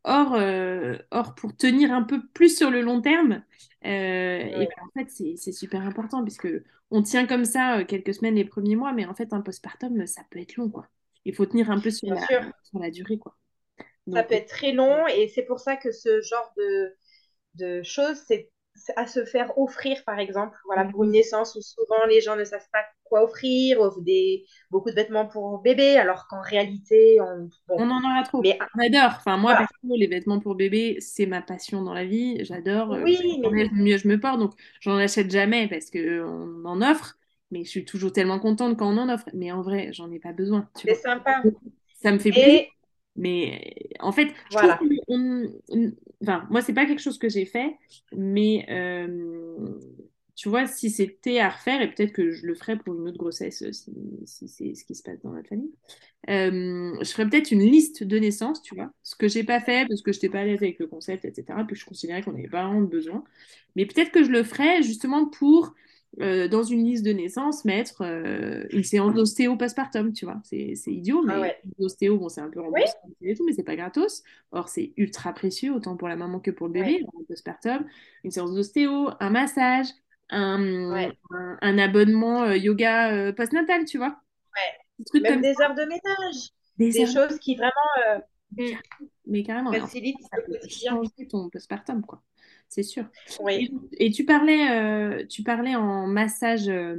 S1: or, euh, or, pour tenir un peu plus sur le long terme, euh, et ben, en fait, c'est super important puisque on tient comme ça euh, quelques semaines les premiers mois, mais en fait, un postpartum, ça peut être long, quoi. Il faut tenir un peu sur, la, sur la, durée, quoi.
S2: ça peut être très long et c'est pour ça que ce genre de, de choses, c'est à se faire offrir, par exemple, voilà, pour une naissance où souvent les gens ne savent pas quoi offrir, offrent des, beaucoup de vêtements pour bébé, alors qu'en réalité, on,
S1: on en aura trop. Mais, on adore. Enfin, moi, les vêtements pour bébé, c'est ma passion dans la vie. J'adore. Euh, oui, mais... mieux je me porte, donc j'en achète jamais parce qu'on en offre. Mais je suis toujours tellement contente quand on en offre. Mais en vrai, j'en ai pas besoin.
S2: C'est sympa.
S1: Ça me fait plaisir. Mais en fait, je voilà. trouve on, enfin, moi, c'est pas quelque chose que j'ai fait, mais euh, tu vois, si c'était à refaire, et peut-être que je le ferais pour une autre grossesse, si, si c'est ce qui se passe dans notre famille, euh, je ferais peut-être une liste de naissance, tu vois, ce que j'ai pas fait parce que je n'étais pas à l'aise avec le concept, etc., puis je considérais qu'on n'avait pas vraiment besoin. Mais peut-être que je le ferais justement pour euh, dans une liste de naissance, mettre euh, une séance d'ostéo postpartum, tu vois. C'est idiot, ah mais l'ostéo, bon, c'est un peu remboursé et tout, mais c'est pas gratos. Or, c'est ultra précieux, autant pour la maman que pour le bébé, postpartum. Une séance d'ostéo, un massage, un, un, abonnement euh, yoga postnatal, tu vois.
S2: Ouais. Même des heures de ménage. Des, choses qui vraiment
S1: mais carrément,
S2: facilitent
S1: changer ton postpartum, quoi c'est sûr. Et, tu parlais, euh, tu parlais en massage, euh,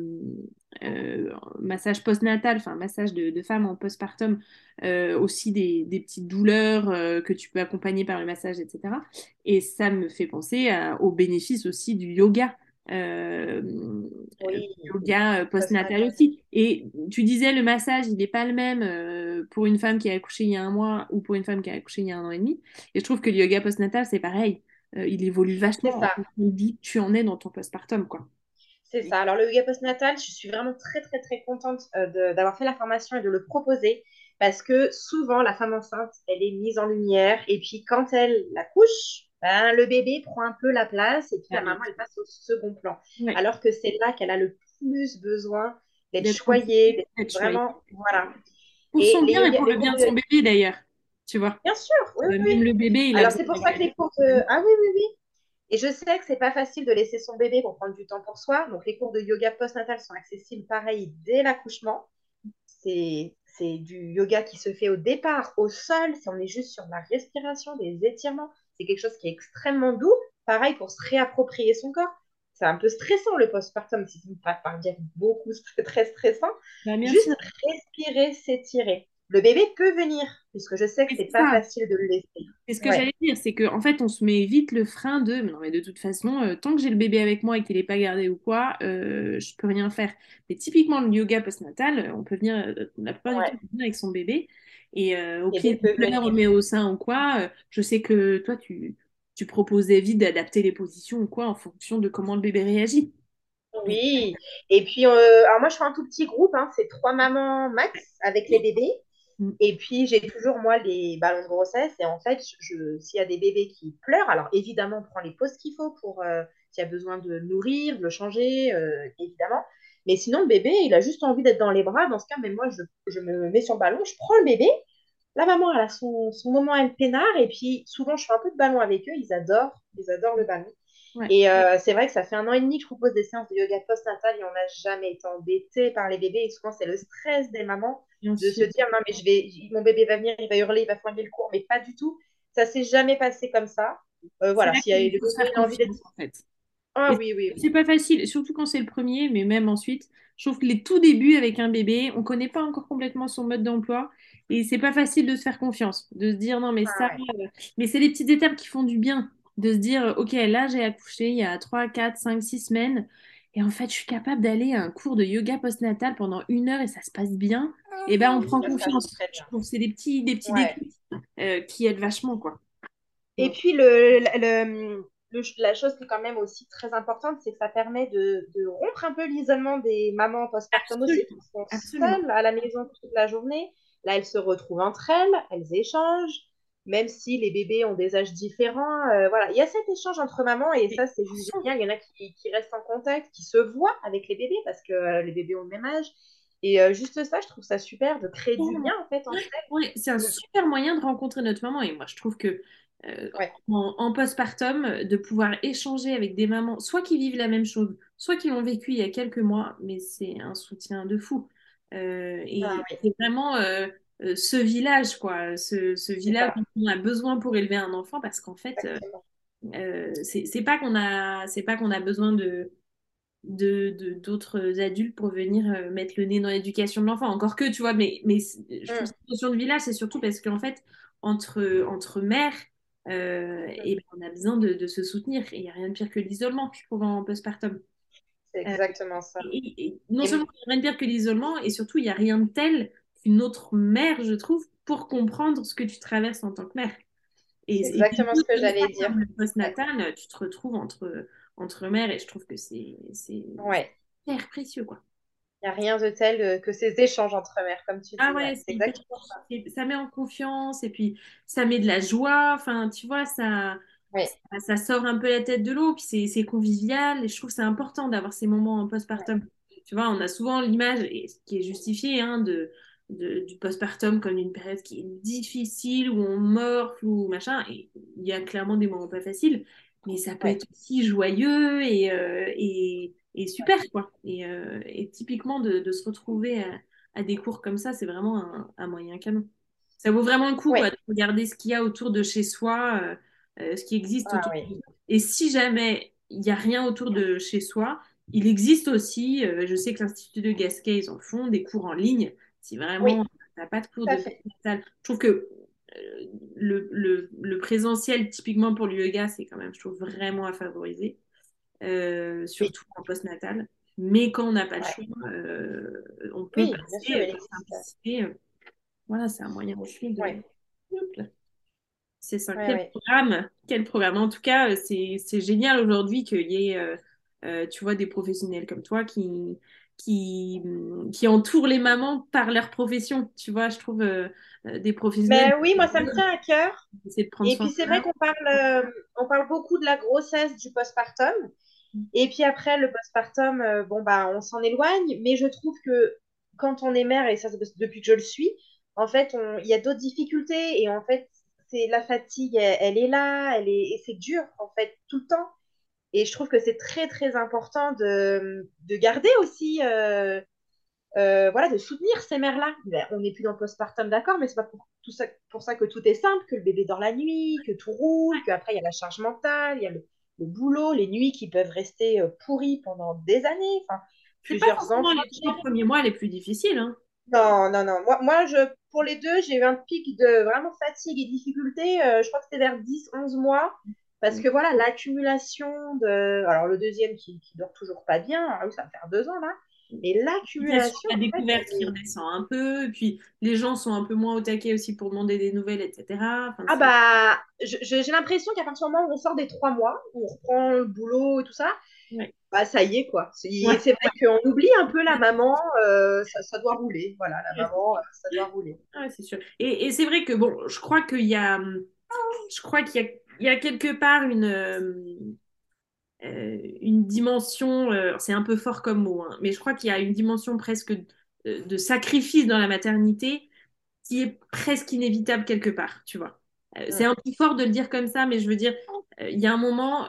S1: euh, massage postnatal, enfin massage de, femmes en postpartum, aussi des, petites douleurs que tu peux accompagner par le massage, etc. Et ça me fait penser aux bénéfices aussi du yoga. Yoga postnatal aussi. Et tu disais le massage, il n'est pas le même pour une femme qui a accouché il y a un mois ou pour une femme qui a accouché il y a un an et demi. Et je trouve que le yoga postnatal, c'est pareil. Euh, il évolue vachement. Ça. Il dit tu en es dans ton postpartum, quoi.
S2: C'est ça. Alors, le yoga postnatal, je suis vraiment très, très, très contente euh, d'avoir fait la formation et de le proposer parce que souvent, la femme enceinte, elle est mise en lumière et puis quand elle la couche, ben, le bébé prend un peu la place et puis la maman, elle passe au second plan. Alors que c'est là qu'elle a le plus besoin d'être choyée, d'être vraiment. Voilà.
S1: Pour son bien et pour le bien de son bébé, d'ailleurs tu vois.
S2: Bien sûr, oui, euh,
S1: Même le bébé, il
S2: Alors, c'est pour ça que les cours de... Ah oui, oui, oui. Et je sais que c'est pas facile de laisser son bébé pour prendre du temps pour soi. Donc, les cours de yoga postnatal sont accessibles, pareil, dès l'accouchement. C'est du yoga qui se fait au départ au sol. Si on est juste sur la respiration, des étirements, c'est quelque chose qui est extrêmement doux. Pareil pour se réapproprier son corps. C'est un peu stressant le postpartum, si ce n'est pas par dire beaucoup, c'est très stressant. Bah, juste respirer, s'étirer le bébé peut venir, puisque je sais que c'est pas facile de le laisser.
S1: C'est ce que j'allais dire, c'est qu'en fait, on se met vite le frein de, mais non, mais de toute façon, euh, tant que j'ai le bébé avec moi et qu'il n'est pas gardé ou quoi, euh, je peux rien faire. Mais typiquement, le yoga postnatal, on peut venir, euh, la plupart du temps, on peut venir avec son bébé, et au pied de pleurs, on met au sein ou quoi. je sais que toi, tu, tu proposais vite d'adapter les positions ou quoi en fonction de comment le bébé réagit.
S2: Oui, et puis, alors moi, je fais un tout petit groupe, hein, c'est trois mamans max avec les bébés. Mm. Et puis, j'ai toujours, moi, les ballons de grossesse. Et en fait, je, s'il y a des bébés qui pleurent, alors évidemment, on prend les pauses qu'il faut pour euh, s'il y a besoin de nourrir, de le changer, euh, évidemment. Mais sinon, le bébé, il a juste envie d'être dans les bras. Dans ce cas, mais moi, je, je, me mets sur le ballon, je prends le bébé. La maman, elle a son, son moment, elle peinard. Et puis, souvent, je fais un peu de ballon avec eux. Ils adorent, ils adorent le ballon. Et euh, c'est vrai que ça fait un an et demi que je propose des séances de yoga post-natal et on n'a jamais été embêté par les bébés. Et souvent, c'est le stress des mamans de se dire non, mais je vais, mon bébé va venir, il va hurler, il va foirer le cours. Mais pas du tout. Ça s'est jamais passé comme ça. Euh, voilà, s'il y a eu
S1: envie d'être. En fait. Ah oui, oui. C'est pas facile, surtout quand c'est le premier, mais même ensuite. Je trouve que les tout débuts avec un bébé, on connaît pas encore complètement son mode d'emploi et c'est pas facile de se faire confiance, de se dire non mais ah ça, euh, mais c'est les petites étapes qui font du bien de se dire, OK, là, j'ai accouché il y a 3, 4, 5, 6 semaines. Et en fait, je suis capable d'aller à un cours de yoga postnatal pendant une heure et ça se passe bien. Et ben, on prend confiance. c'est des petits, des petits déclics euh, qui aident vachement, quoi.
S2: Et puis, le, le, la chose qui est quand même aussi très importante, c'est que ça permet de, de rompre un peu l'isolement des mamans postpartum aussi, qui sont seules à la maison toute la journée. Là, elles se retrouvent entre elles, elles échangent même si les bébés ont des âges différents. Euh, voilà, il y a cet échange entre mamans et ça, c'est juste bien. Il y en a qui, restent en contact, qui se voient avec les bébés parce que euh, les bébés ont le même âge. Et euh, juste ça, je trouve ça super de créer du lien en fait.
S1: Oui, c'est un super moyen de rencontrer notre maman. Et moi, je trouve que en, en, postpartum, de pouvoir échanger avec des mamans, soit qui vivent la même chose, soit qui l'ont vécu il y a quelques mois, mais c'est un soutien de fou. et ah c'est vraiment euh, ce village, quoi, ce, ce village dont on a besoin pour élever un enfant, parce qu'en fait, euh, euh c'est pas qu'on a, c'est pas qu'on a besoin de de d'autres adultes pour venir euh, mettre le nez dans l'éducation de l'enfant. Encore que, tu vois, mais, mais je trouve mm. cette notion de village, c'est surtout parce qu'en fait, entre, entre mères, euh, et ben, on a besoin de, de se soutenir. Et il n'y a rien de pire que l'isolement, je trouve, en postpartum.
S2: C'est exactement ça.
S1: Et, non seulement il n'y a rien de pire que l'isolement, et surtout, il n'y a rien de tel une autre mère, je trouve, pour comprendre ce que tu traverses en tant que mère.
S2: Et, c'est exactement ce que j'allais dire.
S1: Le post-natal, tu te retrouves entre, entre mères et je trouve que c'est
S2: ouais.
S1: hyper précieux. quoi.
S2: Il n'y a rien de tel euh, que ces échanges entre mères, comme tu dis.
S1: Ah ouais, c'est exactement ça. Ça met en confiance et puis ça met de la joie. Enfin, tu vois, ça, ça, sort un peu la tête de l'eau. Puis c'est convivial. Et je trouve que c'est important d'avoir ces moments en postpartum. Tu vois, on a souvent l'image, qui est justifiée, hein, de, du postpartum comme une période qui est difficile, où on morfle ou machin. Et il y a clairement des moments pas faciles, mais ça peut être aussi joyeux et, euh, et, et, super, quoi. Et, euh, et typiquement, de, de, se retrouver à, des cours comme ça, c'est vraiment un, un, moyen canon. Ça vaut vraiment le coup de regarder ce qu'il y a autour de chez soi, euh, ce qui existe ah autour de Et si jamais il n'y a rien autour de chez soi, il existe aussi, je sais que l'Institut de Gasquet, ils en font des cours en ligne si vraiment tu n'as pas de cours de je trouve que euh, le, le, le, présentiel, typiquement pour le yoga, c'est quand même, je trouve, vraiment à favoriser, euh, surtout en post-natal. Mais quand on n'a pas le choix, euh, on peut passer par voilà, c'est un moyen aussi de. C'est ça. quel programme Quel programme? En tout cas, c'est génial aujourd'hui qu'il y ait, tu vois, des professionnels comme toi qui, qui, qui entourent les mamans par leur profession. Tu vois, je trouve euh, euh, des professionnels.
S2: Mais oui, moi, ça me tient à cœur. Et puis, c'est vrai qu'on parle, euh, on parle beaucoup de la grossesse du postpartum. Et puis après, le postpartum, bon, bah, on s'en éloigne. Mais je trouve que quand on est mère, et ça, depuis que je le suis, en fait, il y a d'autres difficultés. Et en fait, c'est la fatigue, elle, elle, est là, elle est, et c'est dur, en fait, tout le temps. Et je trouve que c'est très, très important de, de garder aussi, euh, euh, voilà, de soutenir ces mères-là. Ben, on n'est plus dans le postpartum, d'accord, mais c'est pas pour, tout ça, pour ça que tout est simple, que le bébé dort la nuit, que tout roule, qu'après il y a la charge mentale, il y a le, le, boulot, les nuits qui peuvent rester euh, pourries pendant des années. Enfin,
S1: plusieurs ans. Les premiers mois, les plus difficiles. Hein.
S2: Non, non, non. Moi, moi je, pour les deux, j'ai eu un pic de vraiment fatigue et difficulté. je crois que c'était vers 10, 11 mois. Parce mm. que voilà, l'accumulation de. Alors, le deuxième qui, qui dort toujours pas bien, ah ça va faire deux ans là. Mais l'accumulation.
S1: La découverte qui redescend un peu, et puis les gens sont un peu moins au taquet aussi pour demander des nouvelles, etc.
S2: ah bah, j'ai l'impression qu'à partir du moment où on sort des trois mois, où on reprend le boulot et tout ça, bah, ça y est, quoi. C'est vrai qu'on oublie un peu la maman, euh, ça, doit rouler. Voilà, la maman, euh, ça doit rouler.
S1: c'est sûr. Et, c'est vrai que, bon, je crois qu'il y a, je crois qu'il y, a, quelque part une, euh, une dimension, c'est un peu fort comme mot, hein, mais je crois qu'il y a une dimension presque de sacrifice dans la maternité qui est presque inévitable quelque part, tu vois. C'est un peu fort de le dire comme ça, mais je veux dire, il y a un moment,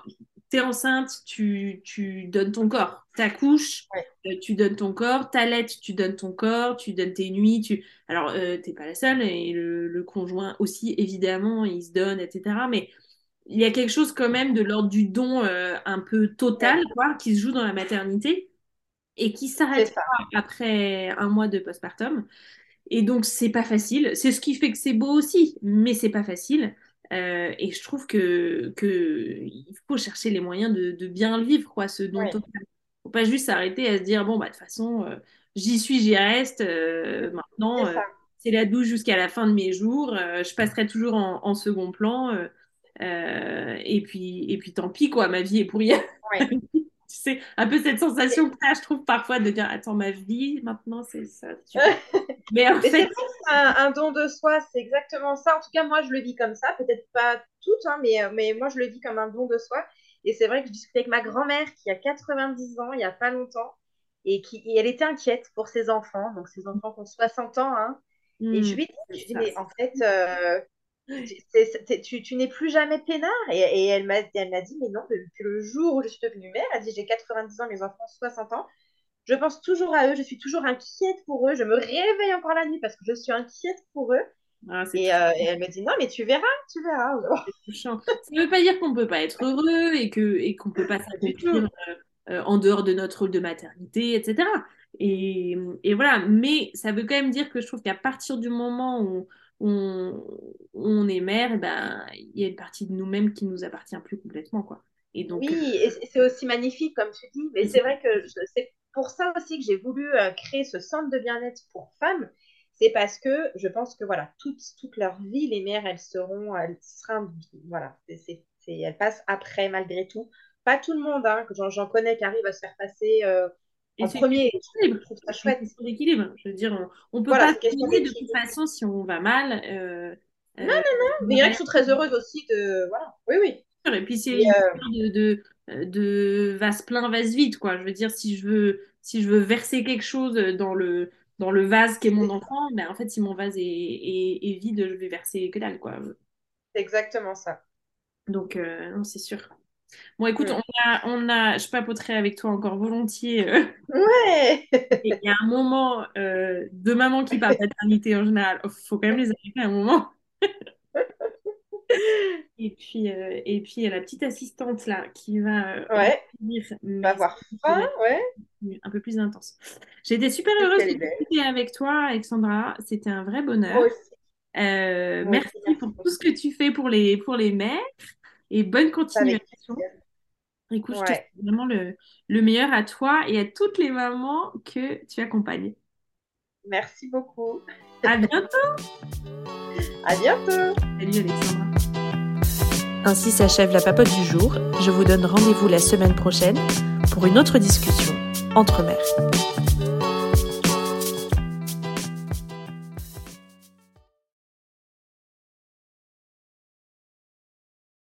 S1: tu es enceinte, tu, tu, donnes ton corps. T'accouches, euh, tu donnes ton corps. T'allaites, tu donnes ton corps. Tu donnes tes nuits. Tu... Alors, euh, t'es pas la seule, et le, conjoint aussi, évidemment, il se donne, etc. Mais il y a quelque chose quand même de l'ordre du don euh, un peu total, quoi, qui se joue dans la maternité et qui s'arrête pas après un mois de postpartum. Et donc, c'est pas facile. C'est ce qui fait que c'est beau aussi, mais c'est pas facile. Euh, et je trouve que, que il faut chercher les moyens de, de bien le vivre, quoi, ce dont ne faut pas juste s'arrêter à se dire bon bah de toute façon euh, j'y suis, j'y reste. Maintenant c'est la douche jusqu'à la fin de mes jours. je passerai toujours en, en second plan. Et puis et puis tant pis quoi, ma vie est pourrie. c'est un peu cette sensation que tu je trouve, parfois, de dire Attends, ma vie, maintenant, c'est ça.
S2: Mais en fait. Un, un, don de soi, c'est exactement ça. En tout cas, moi, je le vis comme ça. Peut-être pas toutes, hein, mais, mais moi, je le vis comme un don de soi. Et c'est vrai que je discutais avec ma grand-mère qui a 90 ans, il n'y a pas longtemps, et, qui, elle était inquiète pour ses enfants. Donc, ses enfants ont 60 ans. Hein. et je mmh. lui dis, je mais en fait, euh, tu, n'es plus jamais peinard. Et, elle m'a dit, mais non, depuis le jour où je suis devenue mère, elle dit, j'ai 90 ans, mes enfants 60 ans. Je pense toujours à eux, je suis toujours inquiète pour eux. Je me réveille encore la nuit parce que je suis inquiète pour eux. Ah, euh, et, elle me dit, non, mais tu verras, tu verras.
S1: Ça ne veut pas dire qu'on ne peut pas être heureux et qu'on et qu'on ne peut pas s'accomplir euh, euh, en dehors de notre rôle de maternité, etc. Et, et, voilà, mais ça veut quand même dire que je trouve qu'à partir du moment où on, est mère, ben, il y a une partie de nous-mêmes qui nous appartient plus complètement. Quoi.
S2: Et donc, oui, euh, et c'est aussi magnifique, comme tu dis. Mais c'est vrai que c'est pour ça aussi que j'ai voulu euh, créer ce centre de bien-être pour femmes. C'est parce que je pense que voilà, toute, toute leur vie, les mères, elles seront, elles voilà, elles passent après malgré tout. Pas tout le monde, hein, j'en connais qui arrivent à se faire passer euh, en premier, je trouve ça chouette.
S1: C'est l'équilibre. Je veux dire, on, ne peut pas de toute façon si on va mal. Euh,
S2: non, non, non. Mais il y en a qui sont très heureuses aussi de. Voilà. Oui, oui.
S1: Et puis c'est euh... de, de, de, vase plein, vase vide, quoi. Je veux dire, si je veux, si je veux verser quelque chose dans le, dans le vase qui est mon enfant, ben, en fait, si mon vase est, est, vide, je vais verser que dalle, quoi.
S2: C'est exactement ça.
S1: Donc, euh, non, c'est sûr. Bon, écoute, on a, on a, je papoterai avec toi encore volontiers. Euh.
S2: Ouais.
S1: Il y a un moment euh, de maman qui parle paternité en général. Il faut quand même les arrêter à un moment. et puis, euh, et puis il y a la petite assistante là qui va
S2: ouais. va avoir faim, ouais.
S1: Un peu plus intense. J'ai été super heureuse de discuter avec toi, Alexandra. C'était un vrai bonheur. merci pour tout ce que tu fais pour les, pour les mères et bonne continuation. Écoute, je te souhaite vraiment le, le, meilleur à toi et à toutes les mamans que tu accompagnes.
S2: Merci beaucoup.
S1: À bientôt.
S2: à bientôt.
S1: Salut Alexandra.
S3: Ainsi s'achève la papote du jour. Je vous donne rendez-vous la semaine prochaine pour une autre discussion entre mères.